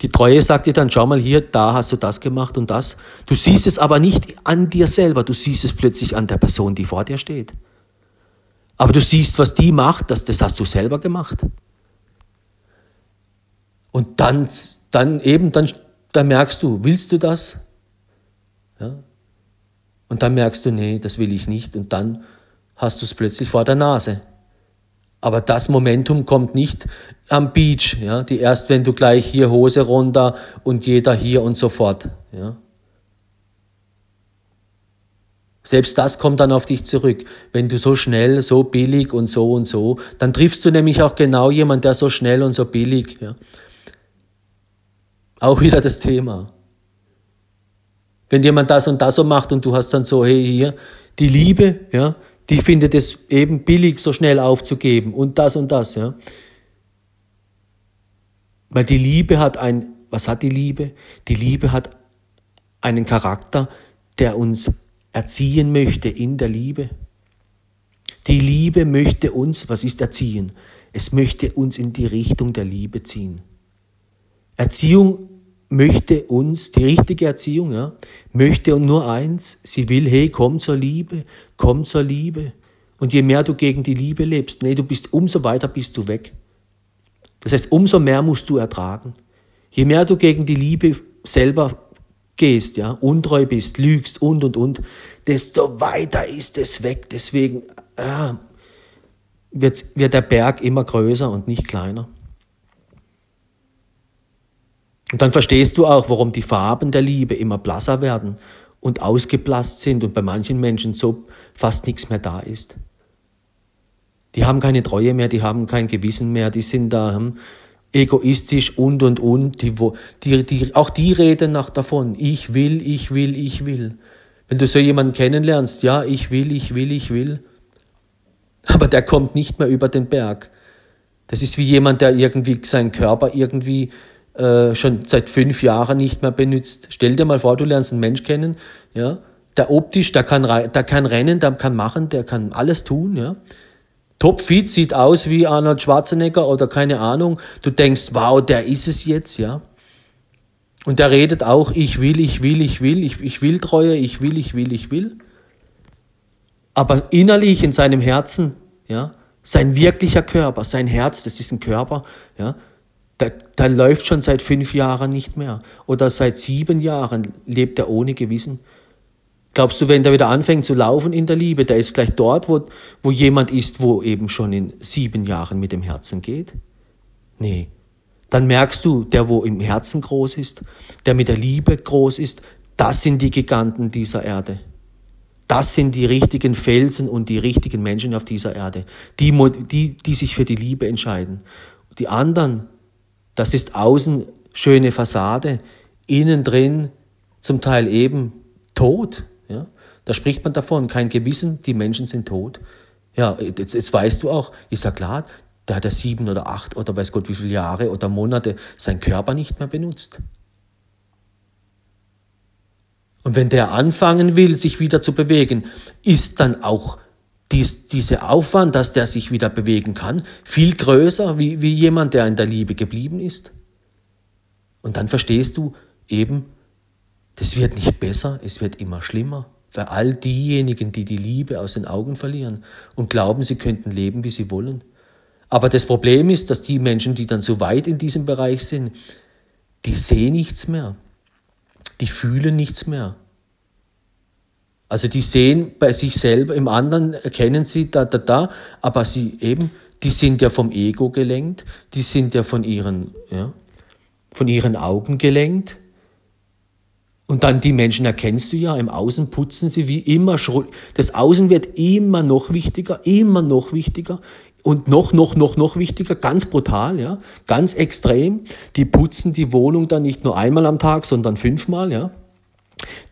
Die Treue sagt dir dann, schau mal hier, da hast du das gemacht und das. Du siehst es aber nicht an dir selber, du siehst es plötzlich an der Person, die vor dir steht. Aber du siehst, was die macht, das, das hast du selber gemacht. Und dann, dann eben, dann, dann merkst du, willst du das? Ja? Und dann merkst du, nee, das will ich nicht. Und dann hast du es plötzlich vor der Nase. Aber das Momentum kommt nicht am Beach, ja, die erst, wenn du gleich hier Hose runter und jeder hier und so fort, ja. Selbst das kommt dann auf dich zurück. Wenn du so schnell, so billig und so und so, dann triffst du nämlich auch genau jemand, der so schnell und so billig, ja. Auch wieder das Thema. Wenn jemand das und das so macht und du hast dann so, hey, hier, die Liebe, ja, die findet es eben billig, so schnell aufzugeben und das und das, ja. Weil die Liebe hat ein, was hat die Liebe? Die Liebe hat einen Charakter, der uns erziehen möchte in der Liebe. Die Liebe möchte uns, was ist Erziehen? Es möchte uns in die Richtung der Liebe ziehen. Erziehung möchte uns, die richtige Erziehung, ja, möchte nur eins, sie will, hey, komm zur Liebe, komm zur Liebe. Und je mehr du gegen die Liebe lebst, nee, du bist, umso weiter bist du weg. Das heißt, umso mehr musst du ertragen. Je mehr du gegen die Liebe selber gehst, ja, untreu bist, lügst und und und, desto weiter ist es weg. Deswegen äh, wird, wird der Berg immer größer und nicht kleiner. Und dann verstehst du auch, warum die Farben der Liebe immer blasser werden und ausgeblasst sind und bei manchen Menschen so fast nichts mehr da ist. Die haben keine Treue mehr, die haben kein Gewissen mehr, die sind da hm, egoistisch und und und. Die, die, die, auch die reden nach davon. Ich will, ich will, ich will. Wenn du so jemanden kennenlernst, ja, ich will, ich will, ich will. Aber der kommt nicht mehr über den Berg. Das ist wie jemand, der irgendwie seinen Körper irgendwie äh, schon seit fünf Jahren nicht mehr benutzt. Stell dir mal vor, du lernst einen Mensch kennen, ja, der optisch, der kann, der kann rennen, der kann machen, der kann alles tun, ja. Topfit sieht aus wie Arnold Schwarzenegger oder keine Ahnung. Du denkst, wow, der ist es jetzt, ja. Und der redet auch, ich will, ich will, ich will, ich, ich will Treue, ich will, ich will, ich will. Aber innerlich in seinem Herzen, ja, sein wirklicher Körper, sein Herz, das ist ein Körper, ja, der, der läuft schon seit fünf Jahren nicht mehr. Oder seit sieben Jahren lebt er ohne Gewissen. Glaubst du, wenn der wieder anfängt zu laufen in der Liebe, der ist gleich dort, wo, wo jemand ist, wo eben schon in sieben Jahren mit dem Herzen geht? Nee. Dann merkst du, der, wo im Herzen groß ist, der mit der Liebe groß ist, das sind die Giganten dieser Erde. Das sind die richtigen Felsen und die richtigen Menschen auf dieser Erde, die, die, die sich für die Liebe entscheiden. Die anderen, das ist außen schöne Fassade, innen drin zum Teil eben tot. Ja? Da spricht man davon, kein Gewissen, die Menschen sind tot. Ja, jetzt, jetzt weißt du auch, ist ja klar, da hat er sieben oder acht oder weiß Gott wie viele Jahre oder Monate seinen Körper nicht mehr benutzt. Und wenn der anfangen will, sich wieder zu bewegen, ist dann auch dies, dieser Aufwand, dass der sich wieder bewegen kann, viel größer wie, wie jemand, der in der Liebe geblieben ist. Und dann verstehst du eben, das wird nicht besser, es wird immer schlimmer. Für all diejenigen, die die Liebe aus den Augen verlieren und glauben, sie könnten leben, wie sie wollen. Aber das Problem ist, dass die Menschen, die dann so weit in diesem Bereich sind, die sehen nichts mehr. Die fühlen nichts mehr. Also die sehen bei sich selber, im anderen erkennen sie da, da, da, aber sie eben, die sind ja vom Ego gelenkt, die sind ja von ihren, ja, von ihren Augen gelenkt. Und dann die Menschen erkennst du ja, im Außen putzen sie wie immer. Das Außen wird immer noch wichtiger, immer noch wichtiger und noch, noch, noch, noch wichtiger, ganz brutal, ja, ganz extrem. Die putzen die Wohnung dann nicht nur einmal am Tag, sondern fünfmal, ja.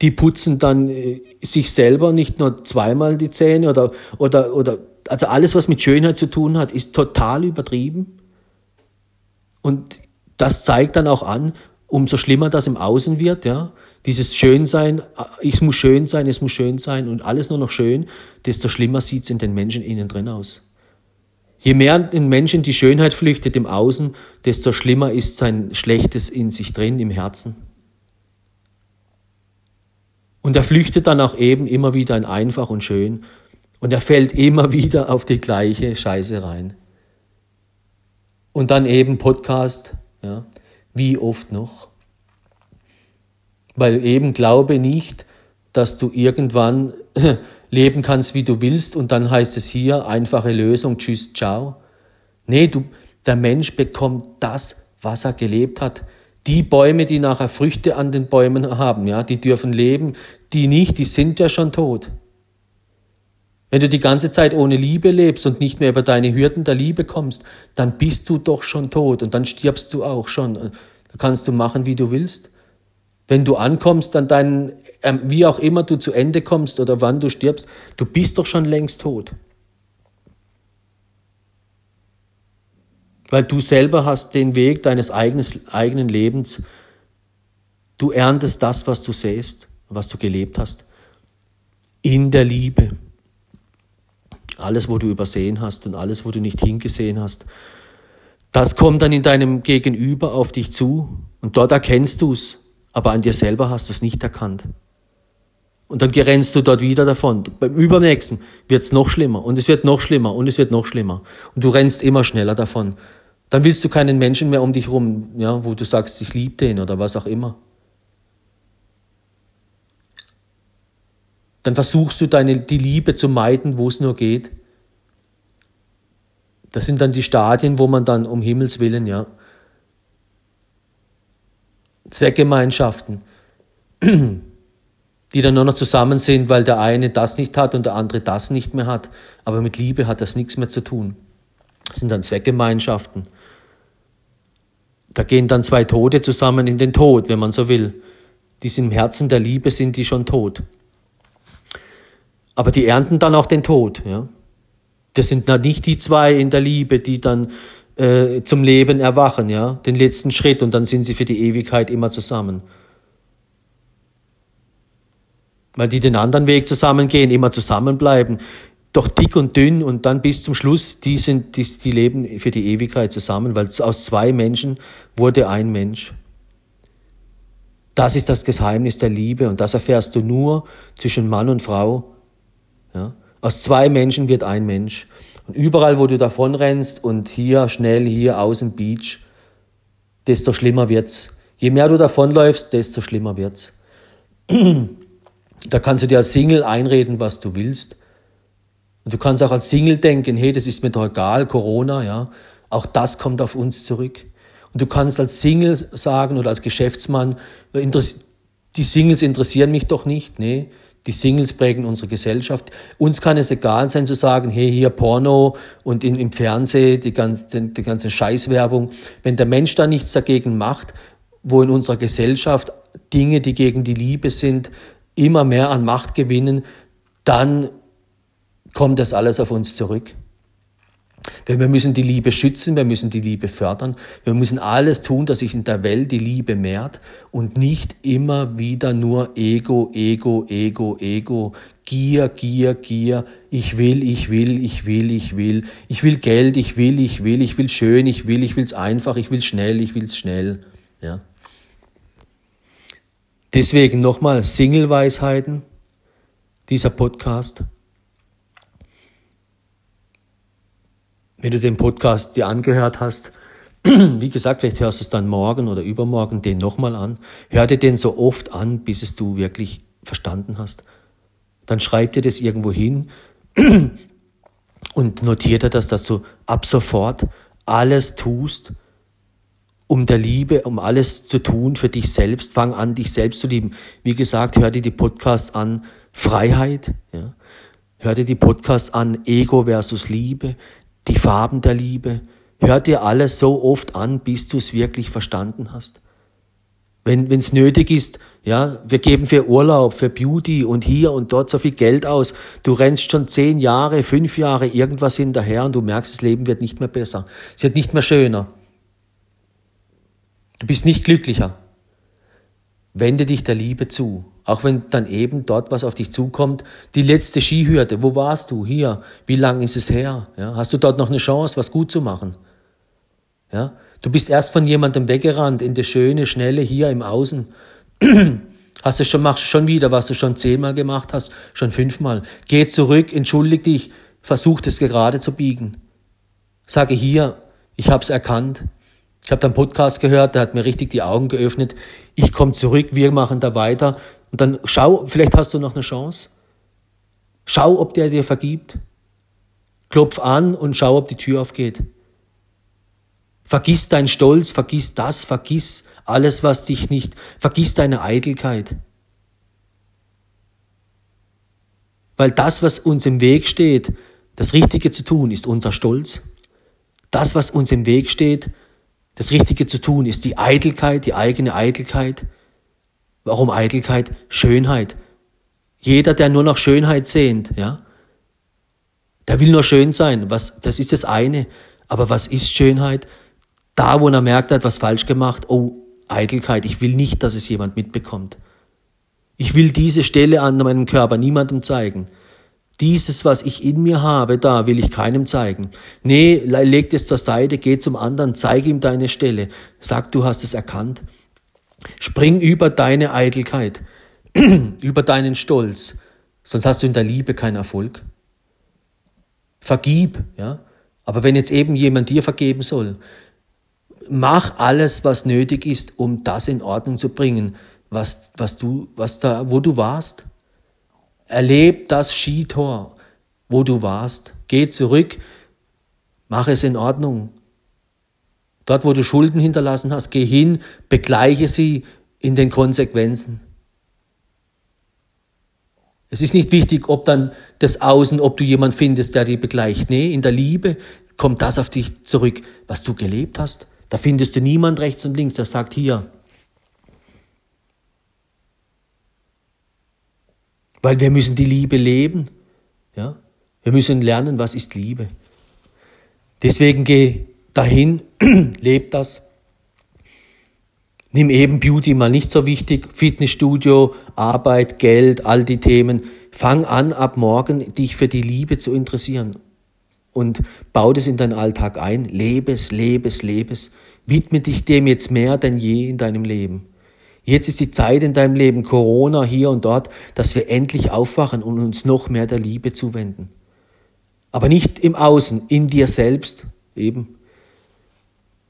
Die putzen dann äh, sich selber nicht nur zweimal die Zähne oder, oder, oder, also alles, was mit Schönheit zu tun hat, ist total übertrieben. Und das zeigt dann auch an, umso schlimmer das im Außen wird, ja. Dieses Schönsein, äh, es muss schön sein, es muss schön sein und alles nur noch schön, desto schlimmer sieht es in den Menschen innen drin aus. Je mehr den Menschen die Schönheit flüchtet im Außen, desto schlimmer ist sein Schlechtes in sich drin, im Herzen. Und er flüchtet dann auch eben immer wieder in einfach und schön. Und er fällt immer (laughs) wieder auf die gleiche Scheiße rein. Und dann eben Podcast, ja. Wie oft noch? Weil eben glaube nicht, dass du irgendwann (laughs) leben kannst, wie du willst und dann heißt es hier einfache Lösung, tschüss, ciao. Nee, du, der Mensch bekommt das, was er gelebt hat. Die Bäume, die nachher Früchte an den Bäumen haben, ja, die dürfen leben. Die nicht, die sind ja schon tot. Wenn du die ganze Zeit ohne Liebe lebst und nicht mehr über deine Hürden der Liebe kommst, dann bist du doch schon tot und dann stirbst du auch schon. Da kannst du machen, wie du willst. Wenn du ankommst an deinen, ähm, wie auch immer du zu Ende kommst oder wann du stirbst, du bist doch schon längst tot. Weil du selber hast den Weg deines eigenes, eigenen Lebens. Du erntest das, was du sähst, was du gelebt hast. In der Liebe. Alles, wo du übersehen hast und alles, wo du nicht hingesehen hast. Das kommt dann in deinem Gegenüber auf dich zu und dort erkennst du es, aber an dir selber hast du es nicht erkannt. Und dann gerennst du dort wieder davon. Beim übernächsten wird es noch schlimmer und es wird noch schlimmer und es wird noch schlimmer. Und du rennst immer schneller davon. Dann willst du keinen Menschen mehr um dich rum, ja, wo du sagst, ich liebe den oder was auch immer. Dann versuchst du deine, die Liebe zu meiden, wo es nur geht. Das sind dann die Stadien, wo man dann um Himmels Willen, ja, Zweckgemeinschaften, (clears throat) die dann nur noch zusammen sind, weil der eine das nicht hat und der andere das nicht mehr hat. Aber mit Liebe hat das nichts mehr zu tun. Das sind dann Zweckgemeinschaften. Da gehen dann zwei Tote zusammen in den Tod, wenn man so will. Die sind im Herzen der Liebe, sind die schon tot. Aber die ernten dann auch den Tod. Ja? Das sind dann nicht die zwei in der Liebe, die dann äh, zum Leben erwachen, ja, den letzten Schritt und dann sind sie für die Ewigkeit immer zusammen. Weil die den anderen Weg zusammengehen, immer zusammenbleiben, doch dick und dünn und dann bis zum Schluss, die sind, die, die leben für die Ewigkeit zusammen, weil aus zwei Menschen wurde ein Mensch. Das ist das Geheimnis der Liebe und das erfährst du nur zwischen Mann und Frau. Ja? Aus zwei Menschen wird ein Mensch. Und überall, wo du davonrennst und hier schnell, hier außen Beach, desto schlimmer wird's. Je mehr du davonläufst, desto schlimmer wird's. (clears throat) da kannst du dir als Single einreden, was du willst. Und du kannst auch als Single denken, hey, das ist mir doch egal, Corona, ja. Auch das kommt auf uns zurück. Und du kannst als Single sagen oder als Geschäftsmann, die Singles interessieren mich doch nicht. Nee, die Singles prägen unsere Gesellschaft. Uns kann es egal sein zu sagen, hey, hier Porno und in, im Fernsehen die ganze, die ganze Scheißwerbung. Wenn der Mensch da nichts dagegen macht, wo in unserer Gesellschaft Dinge, die gegen die Liebe sind, immer mehr an Macht gewinnen, dann kommt das alles auf uns zurück. Denn wir müssen die Liebe schützen, wir müssen die Liebe fördern, wir müssen alles tun, dass sich in der Welt die Liebe mehrt und nicht immer wieder nur Ego, Ego, Ego, Ego, Gier, Gier, Gier, ich will, ich will, ich will, ich will, ich will Geld, ich will, ich will, ich will schön, ich will, ich will es einfach, ich will schnell, ich will es schnell. Ja. Deswegen nochmal Single-Weisheiten, dieser Podcast. Wenn du den Podcast dir angehört hast, (clears throat) wie gesagt, vielleicht hörst du es dann morgen oder übermorgen den nochmal an. Hör dir den so oft an, bis es du wirklich verstanden hast. Dann schreib dir das irgendwo hin (clears throat) und notiere dir das, dass du ab sofort alles tust, um der Liebe, um alles zu tun für dich selbst. Fang an, dich selbst zu lieben. Wie gesagt, hör dir die Podcasts an, Freiheit. Ja. Hör dir die Podcasts an, Ego versus Liebe die Farben der Liebe. Hör dir alles so oft an, bis du es wirklich verstanden hast. Wenn es nötig ist, ja, wir geben für Urlaub, für Beauty und hier und dort so viel Geld aus. Du rennst schon zehn Jahre, fünf Jahre irgendwas hinterher und du merkst, das Leben wird nicht mehr besser. Es wird nicht mehr schöner. Du bist nicht glücklicher. Wende dich der Liebe zu. Auch wenn dann eben dort was auf dich zukommt. Die letzte Skihürde, wo warst du? Hier. Wie lang ist es her? Ja, hast du dort noch eine Chance, was gut zu machen? Ja, du bist erst von jemandem weggerannt in das schöne, schnelle hier im Außen. (clears throat) Hast du schon, machst schon wieder, was du schon zehnmal gemacht hast, schon fünfmal. Geh zurück, entschuldig dich, versuch das gerade zu biegen. Sage hier, ich hab's erkannt. Ich habe da einen Podcast gehört, der hat mir richtig die Augen geöffnet. Ich komme zurück, wir machen da weiter. Und dann schau, vielleicht hast du noch eine Chance. Schau, ob der dir vergibt. Klopf an und schau, ob die Tür aufgeht. Vergiss deinen Stolz, vergiss das, vergiss alles, was dich nicht, vergiss deine Eitelkeit. Weil das, was uns im Weg steht, das Richtige zu tun, ist unser Stolz. Das, was uns im Weg steht, das Richtige zu tun, ist die Eitelkeit, die eigene Eitelkeit. Warum Eitelkeit? Schönheit. Jeder, der nur nach Schönheit sehnt, ja, der will nur schön sein. Was, das ist das eine. Aber was ist Schönheit? Da, wo er merkt, er hat was falsch gemacht, oh, Eitelkeit, ich will nicht, dass es jemand mitbekommt. Ich will diese Stelle an meinem Körper niemandem zeigen. Dieses, was ich in mir habe, da will ich keinem zeigen. Nee, leg es zur Seite, geh zum anderen, zeig ihm deine Stelle. Sag, du hast es erkannt. Spring über deine Eitelkeit, (clears throat) über deinen Stolz, sonst hast du in der Liebe keinen Erfolg. Vergib, ja. Aber wenn jetzt eben jemand dir vergeben soll, mach alles, was nötig ist, um das in Ordnung zu bringen, was, was du, was da, wo du warst. Erleb das Skitor, wo du warst. Geh zurück, mach es in Ordnung. Dort, wo du Schulden hinterlassen hast, geh hin, begleiche sie in den Konsequenzen. Es ist nicht wichtig, ob dann das Außen, ob du jemand findest, der dich begleicht. Nee, in der Liebe kommt das auf dich zurück, was du gelebt hast. Da findest du niemand rechts und links, der sagt, hier, Weil wir müssen die Liebe leben. Ja? Wir müssen lernen, was ist Liebe. Deswegen geh dahin, (clears throat) leb das. Nimm eben Beauty mal nicht so wichtig, Fitnessstudio, Arbeit, Geld, all die Themen. Fang an, ab morgen dich für die Liebe zu interessieren und bau das in deinen Alltag ein. Lebe es, lebe es, lebe es. Widme dich dem jetzt mehr denn je in deinem Leben. Jetzt ist die Zeit in deinem Leben, Corona hier und dort, dass wir endlich aufwachen und uns noch mehr der Liebe zuwenden. Aber nicht im Außen, in dir selbst eben.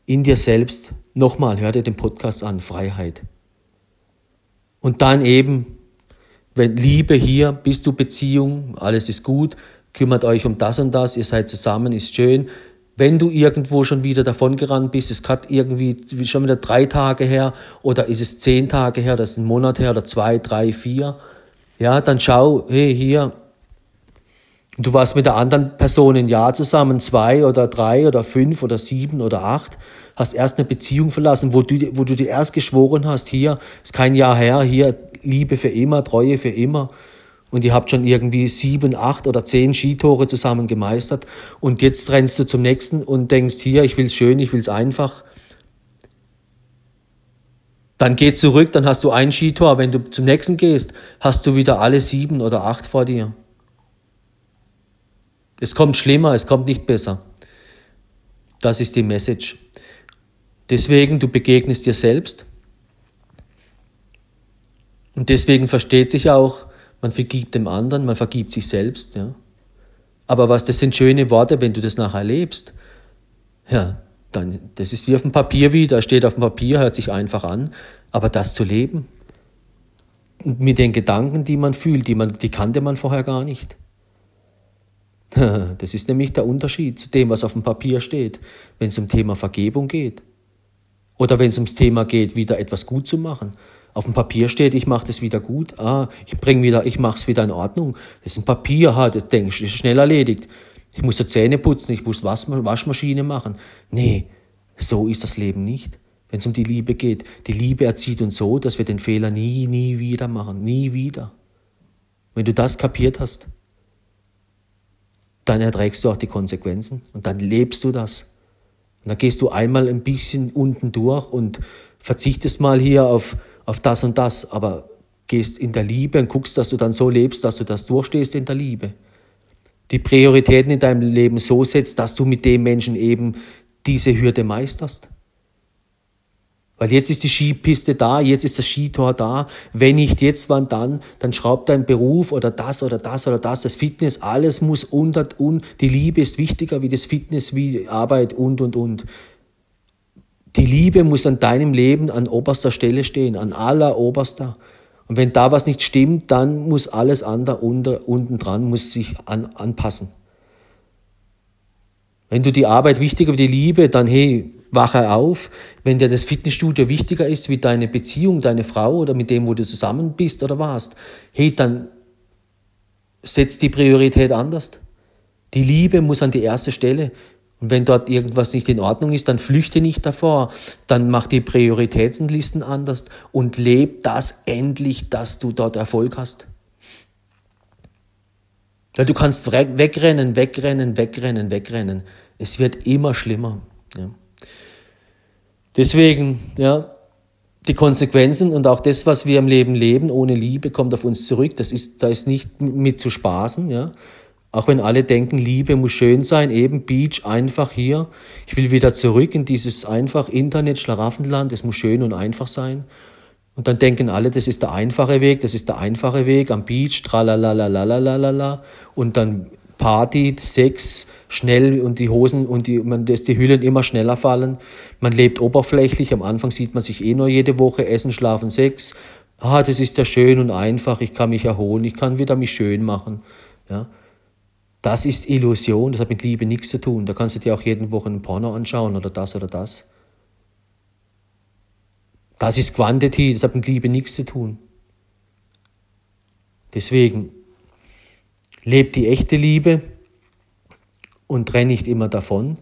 In dir selbst. Nochmal, hör dir den Podcast an, Freiheit. Und dann eben, wenn Liebe hier, bist du Beziehung, alles ist gut, kümmert euch um das und das, ihr seid zusammen, ist schön, wenn du irgendwo schon wieder davongerannt bist, es gerade irgendwie schon wieder drei Tage her oder ist es zehn Tage her, das ist ein Monat her oder zwei, drei, vier, ja, dann schau, hey, hier, du warst mit der anderen Person ein Jahr zusammen, zwei oder drei oder fünf oder sieben oder acht, hast erst eine Beziehung verlassen, wo du, wo du dir erst geschworen hast, hier ist kein Jahr her, hier Liebe für immer, Treue für immer und ihr habt schon irgendwie sieben, acht oder zehn Skitore zusammen gemeistert und jetzt rennst du zum nächsten und denkst, hier, ich will es schön, ich will es einfach. Dann geh zurück, dann hast du ein Skitor. Wenn du zum nächsten gehst, hast du wieder alle sieben oder acht vor dir. Es kommt schlimmer, es kommt nicht besser. Das ist die Message. Deswegen, du begegnest dir selbst. Und deswegen versteht sich auch, man vergibt dem anderen, man vergibt sich selbst. Ja. Aber was, das sind schöne Worte, wenn du das nachher erlebst. Ja, dann, das ist wie auf dem Papier wieder, steht auf dem Papier, hört sich einfach an. Aber das zu leben, mit den Gedanken, die man fühlt, die, man, die kannte man vorher gar nicht. (laughs) Das ist nämlich der Unterschied zu dem, was auf dem Papier steht, wenn es um Thema Vergebung geht. Oder wenn es ums Thema geht, wieder etwas gut zu machen auf dem Papier steht, ich mache das wieder gut, ah, ich bring wieder, ich mache es wieder in Ordnung. Das ist ein Papier, ha, das denke ich, ist schnell erledigt. Ich muss so Zähne putzen, ich muss Waschmaschine machen. Nee, so ist das Leben nicht, wenn es um die Liebe geht. Die Liebe erzieht uns so, dass wir den Fehler nie, nie wieder machen, nie wieder. Wenn du das kapiert hast, dann erträgst du auch die Konsequenzen und dann lebst du das. Und dann gehst du einmal ein bisschen unten durch und verzichtest mal hier auf auf das und das, aber gehst in der Liebe und guckst, dass du dann so lebst, dass du das durchstehst in der Liebe. Die Prioritäten in deinem Leben so setzt, dass du mit dem Menschen eben diese Hürde meisterst. Weil jetzt ist die Skipiste da, jetzt ist das Skitor da. Wenn nicht jetzt, wann dann? Dann schraubt dein Beruf oder das oder das oder das, das Fitness, alles muss unter und die Liebe ist wichtiger wie das Fitness, wie Arbeit und und und. Die Liebe muss an deinem Leben an oberster Stelle stehen, an aller oberster. Und wenn da was nicht stimmt, dann muss alles andere unter, unten dran muss sich an, anpassen. Wenn du die Arbeit wichtiger wie die Liebe, dann hey, wache auf. Wenn dir das Fitnessstudio wichtiger ist wie deine Beziehung, deine Frau oder mit dem, wo du zusammen bist oder warst, hey, dann setz die Priorität anders. Die Liebe muss an die erste Stelle. Und wenn dort irgendwas nicht in Ordnung ist, dann flüchte nicht davor. Dann mach die Prioritätenlisten anders und leb das endlich, dass du dort Erfolg hast. Weil du kannst wegrennen, wegrennen, wegrennen, wegrennen. Es wird immer schlimmer. Ja. Deswegen, ja, die Konsequenzen und auch das, was wir im Leben leben, ohne Liebe, kommt auf uns zurück. Das ist, da ist nicht mit zu spaßen, ja. Auch wenn alle denken, Liebe muss schön sein, eben Beach, einfach hier. Ich will wieder zurück in dieses einfach Internet, Schlaraffenland, es muss schön und einfach sein. Und dann denken alle, das ist der einfache Weg, das ist der einfache Weg am Beach, tralalalalalalala. Und dann Party, Sex, schnell und die Hosen und die, man, dass die Hüllen immer schneller fallen. Man lebt oberflächlich, am Anfang sieht man sich eh nur jede Woche, Essen, Schlafen, Sex. Ah, das ist ja schön und einfach, ich kann mich erholen, ich kann wieder mich schön machen. Ja. Das ist Illusion, das hat mit Liebe nichts zu tun. Da kannst du dir auch jeden Woche ein Porno anschauen oder das oder das. Das ist Quantity, das hat mit Liebe nichts zu tun. Deswegen, lebt die echte Liebe und renn nicht immer davon.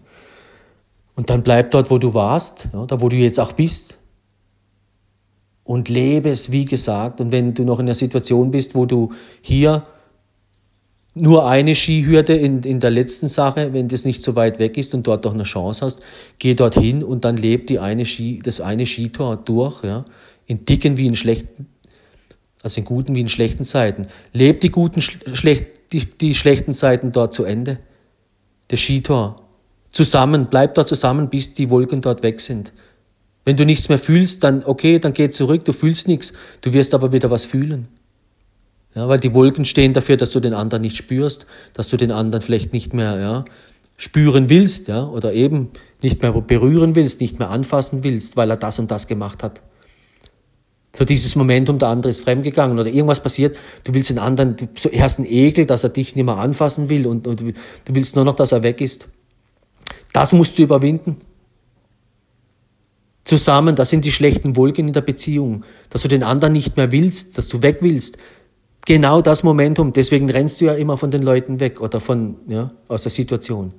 Und dann bleib dort, wo du warst, ja, da wo du jetzt auch bist. Und lebe es, wie gesagt. Und wenn du noch in einer Situation bist, wo du hier nur eine Skihürde in, in der letzten Sache, wenn das nicht so weit weg ist und dort doch eine Chance hast, geh dorthin und dann lebt die eine Ski, das eine Skitor durch, ja, in dicken wie in schlechten, also in guten wie in schlechten Zeiten. Lebt die guten, schlecht, die, die schlechten Zeiten dort zu Ende. Das Skitor. Zusammen, bleib dort zusammen, bis die Wolken dort weg sind. Wenn du nichts mehr fühlst, dann okay, dann geh zurück, du fühlst nichts, du wirst aber wieder was fühlen. Ja, weil die Wolken stehen dafür, dass du den anderen nicht spürst, dass du den anderen vielleicht nicht mehr ja, spüren willst ja, oder eben nicht mehr berühren willst, nicht mehr anfassen willst, weil er das und das gemacht hat. So dieses Momentum, der andere ist fremdgegangen oder irgendwas passiert, du willst den anderen, du hast einen Ekel, dass er dich nicht mehr anfassen will und, und du willst nur noch, dass er weg ist. Das musst du überwinden. Zusammen, das sind die schlechten Wolken in der Beziehung, dass du den anderen nicht mehr willst, dass du weg willst, genau das Momentum. Deswegen rennst du ja immer von den Leuten weg oder von, ja, aus der Situation.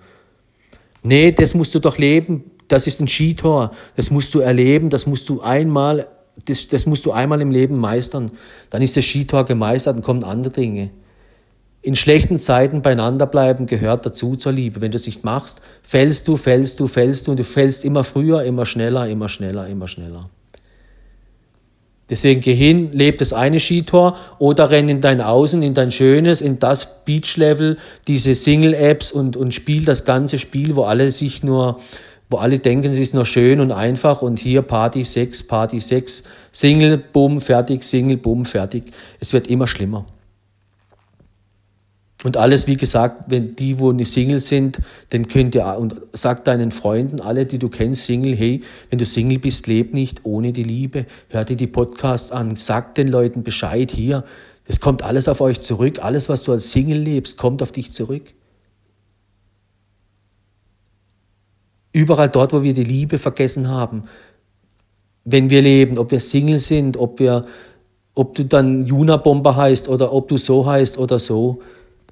Nee, das musst du doch leben. Das ist ein Skitor. Das musst du erleben. Das musst du einmal, das, das musst du einmal im Leben meistern. Dann ist das Skitor gemeistert und kommen andere Dinge. In schlechten Zeiten beieinander bleiben gehört dazu zur Liebe. Wenn du es nicht machst, fällst du, fällst du, fällst du und du fällst immer früher, immer schneller, immer schneller, immer schneller. Deswegen geh hin, leb das eine Skitor oder renn in dein Außen, in dein Schönes, in das Beach-Level, diese Single-Apps und, und spiel das ganze Spiel, wo alle sich nur, wo alle denken, es ist nur schön und einfach und hier Party 6, Party 6, Single, Bumm, fertig, Single, Bumm, fertig. Es wird immer schlimmer. Und alles, wie gesagt, wenn die, wo nicht Single sind, dann könnt ihr, und sag deinen Freunden, alle, die du kennst, Single, hey, wenn du Single bist, leb nicht ohne die Liebe. Hör dir die Podcasts an, sag den Leuten Bescheid hier. Es kommt alles auf euch zurück. Alles, was du als Single lebst, kommt auf dich zurück. Überall dort, wo wir die Liebe vergessen haben, wenn wir leben, ob wir Single sind, ob wir, ob du dann Juna Bomber heißt oder ob du so heißt oder so,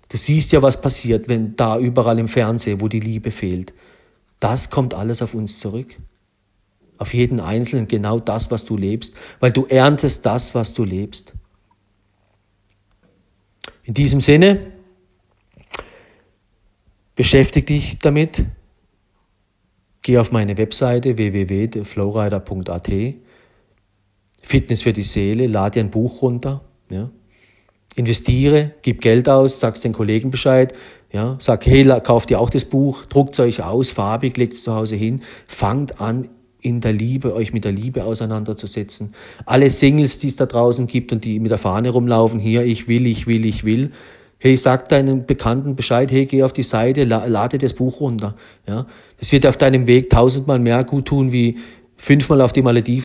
Du siehst ja, was passiert, wenn da überall im Fernsehen, wo die Liebe fehlt. Das kommt alles auf uns zurück. Auf jeden Einzelnen genau das, was du lebst, weil du erntest das, was du lebst. In diesem Sinne, beschäftige dich damit. Geh auf meine Webseite www.flowrider.at. Fitness für die Seele, lade dir ein Buch runter. Ja investiere, gib Geld aus, sagst den Kollegen Bescheid, ja, sag, hey, kauft ihr auch das Buch, druckt es euch aus, farbig, legt es zu Hause hin, fangt an, in der Liebe, euch mit der Liebe auseinanderzusetzen. Alle Singles, die es da draußen gibt und die mit der Fahne rumlaufen, hier, ich will, ich will, ich will, hey, sag deinen Bekannten Bescheid, hey, geh auf die Seite, lade das Buch runter, ja. Das wird auf deinem Weg tausendmal mehr gut tun, wie fünfmal auf die Malediven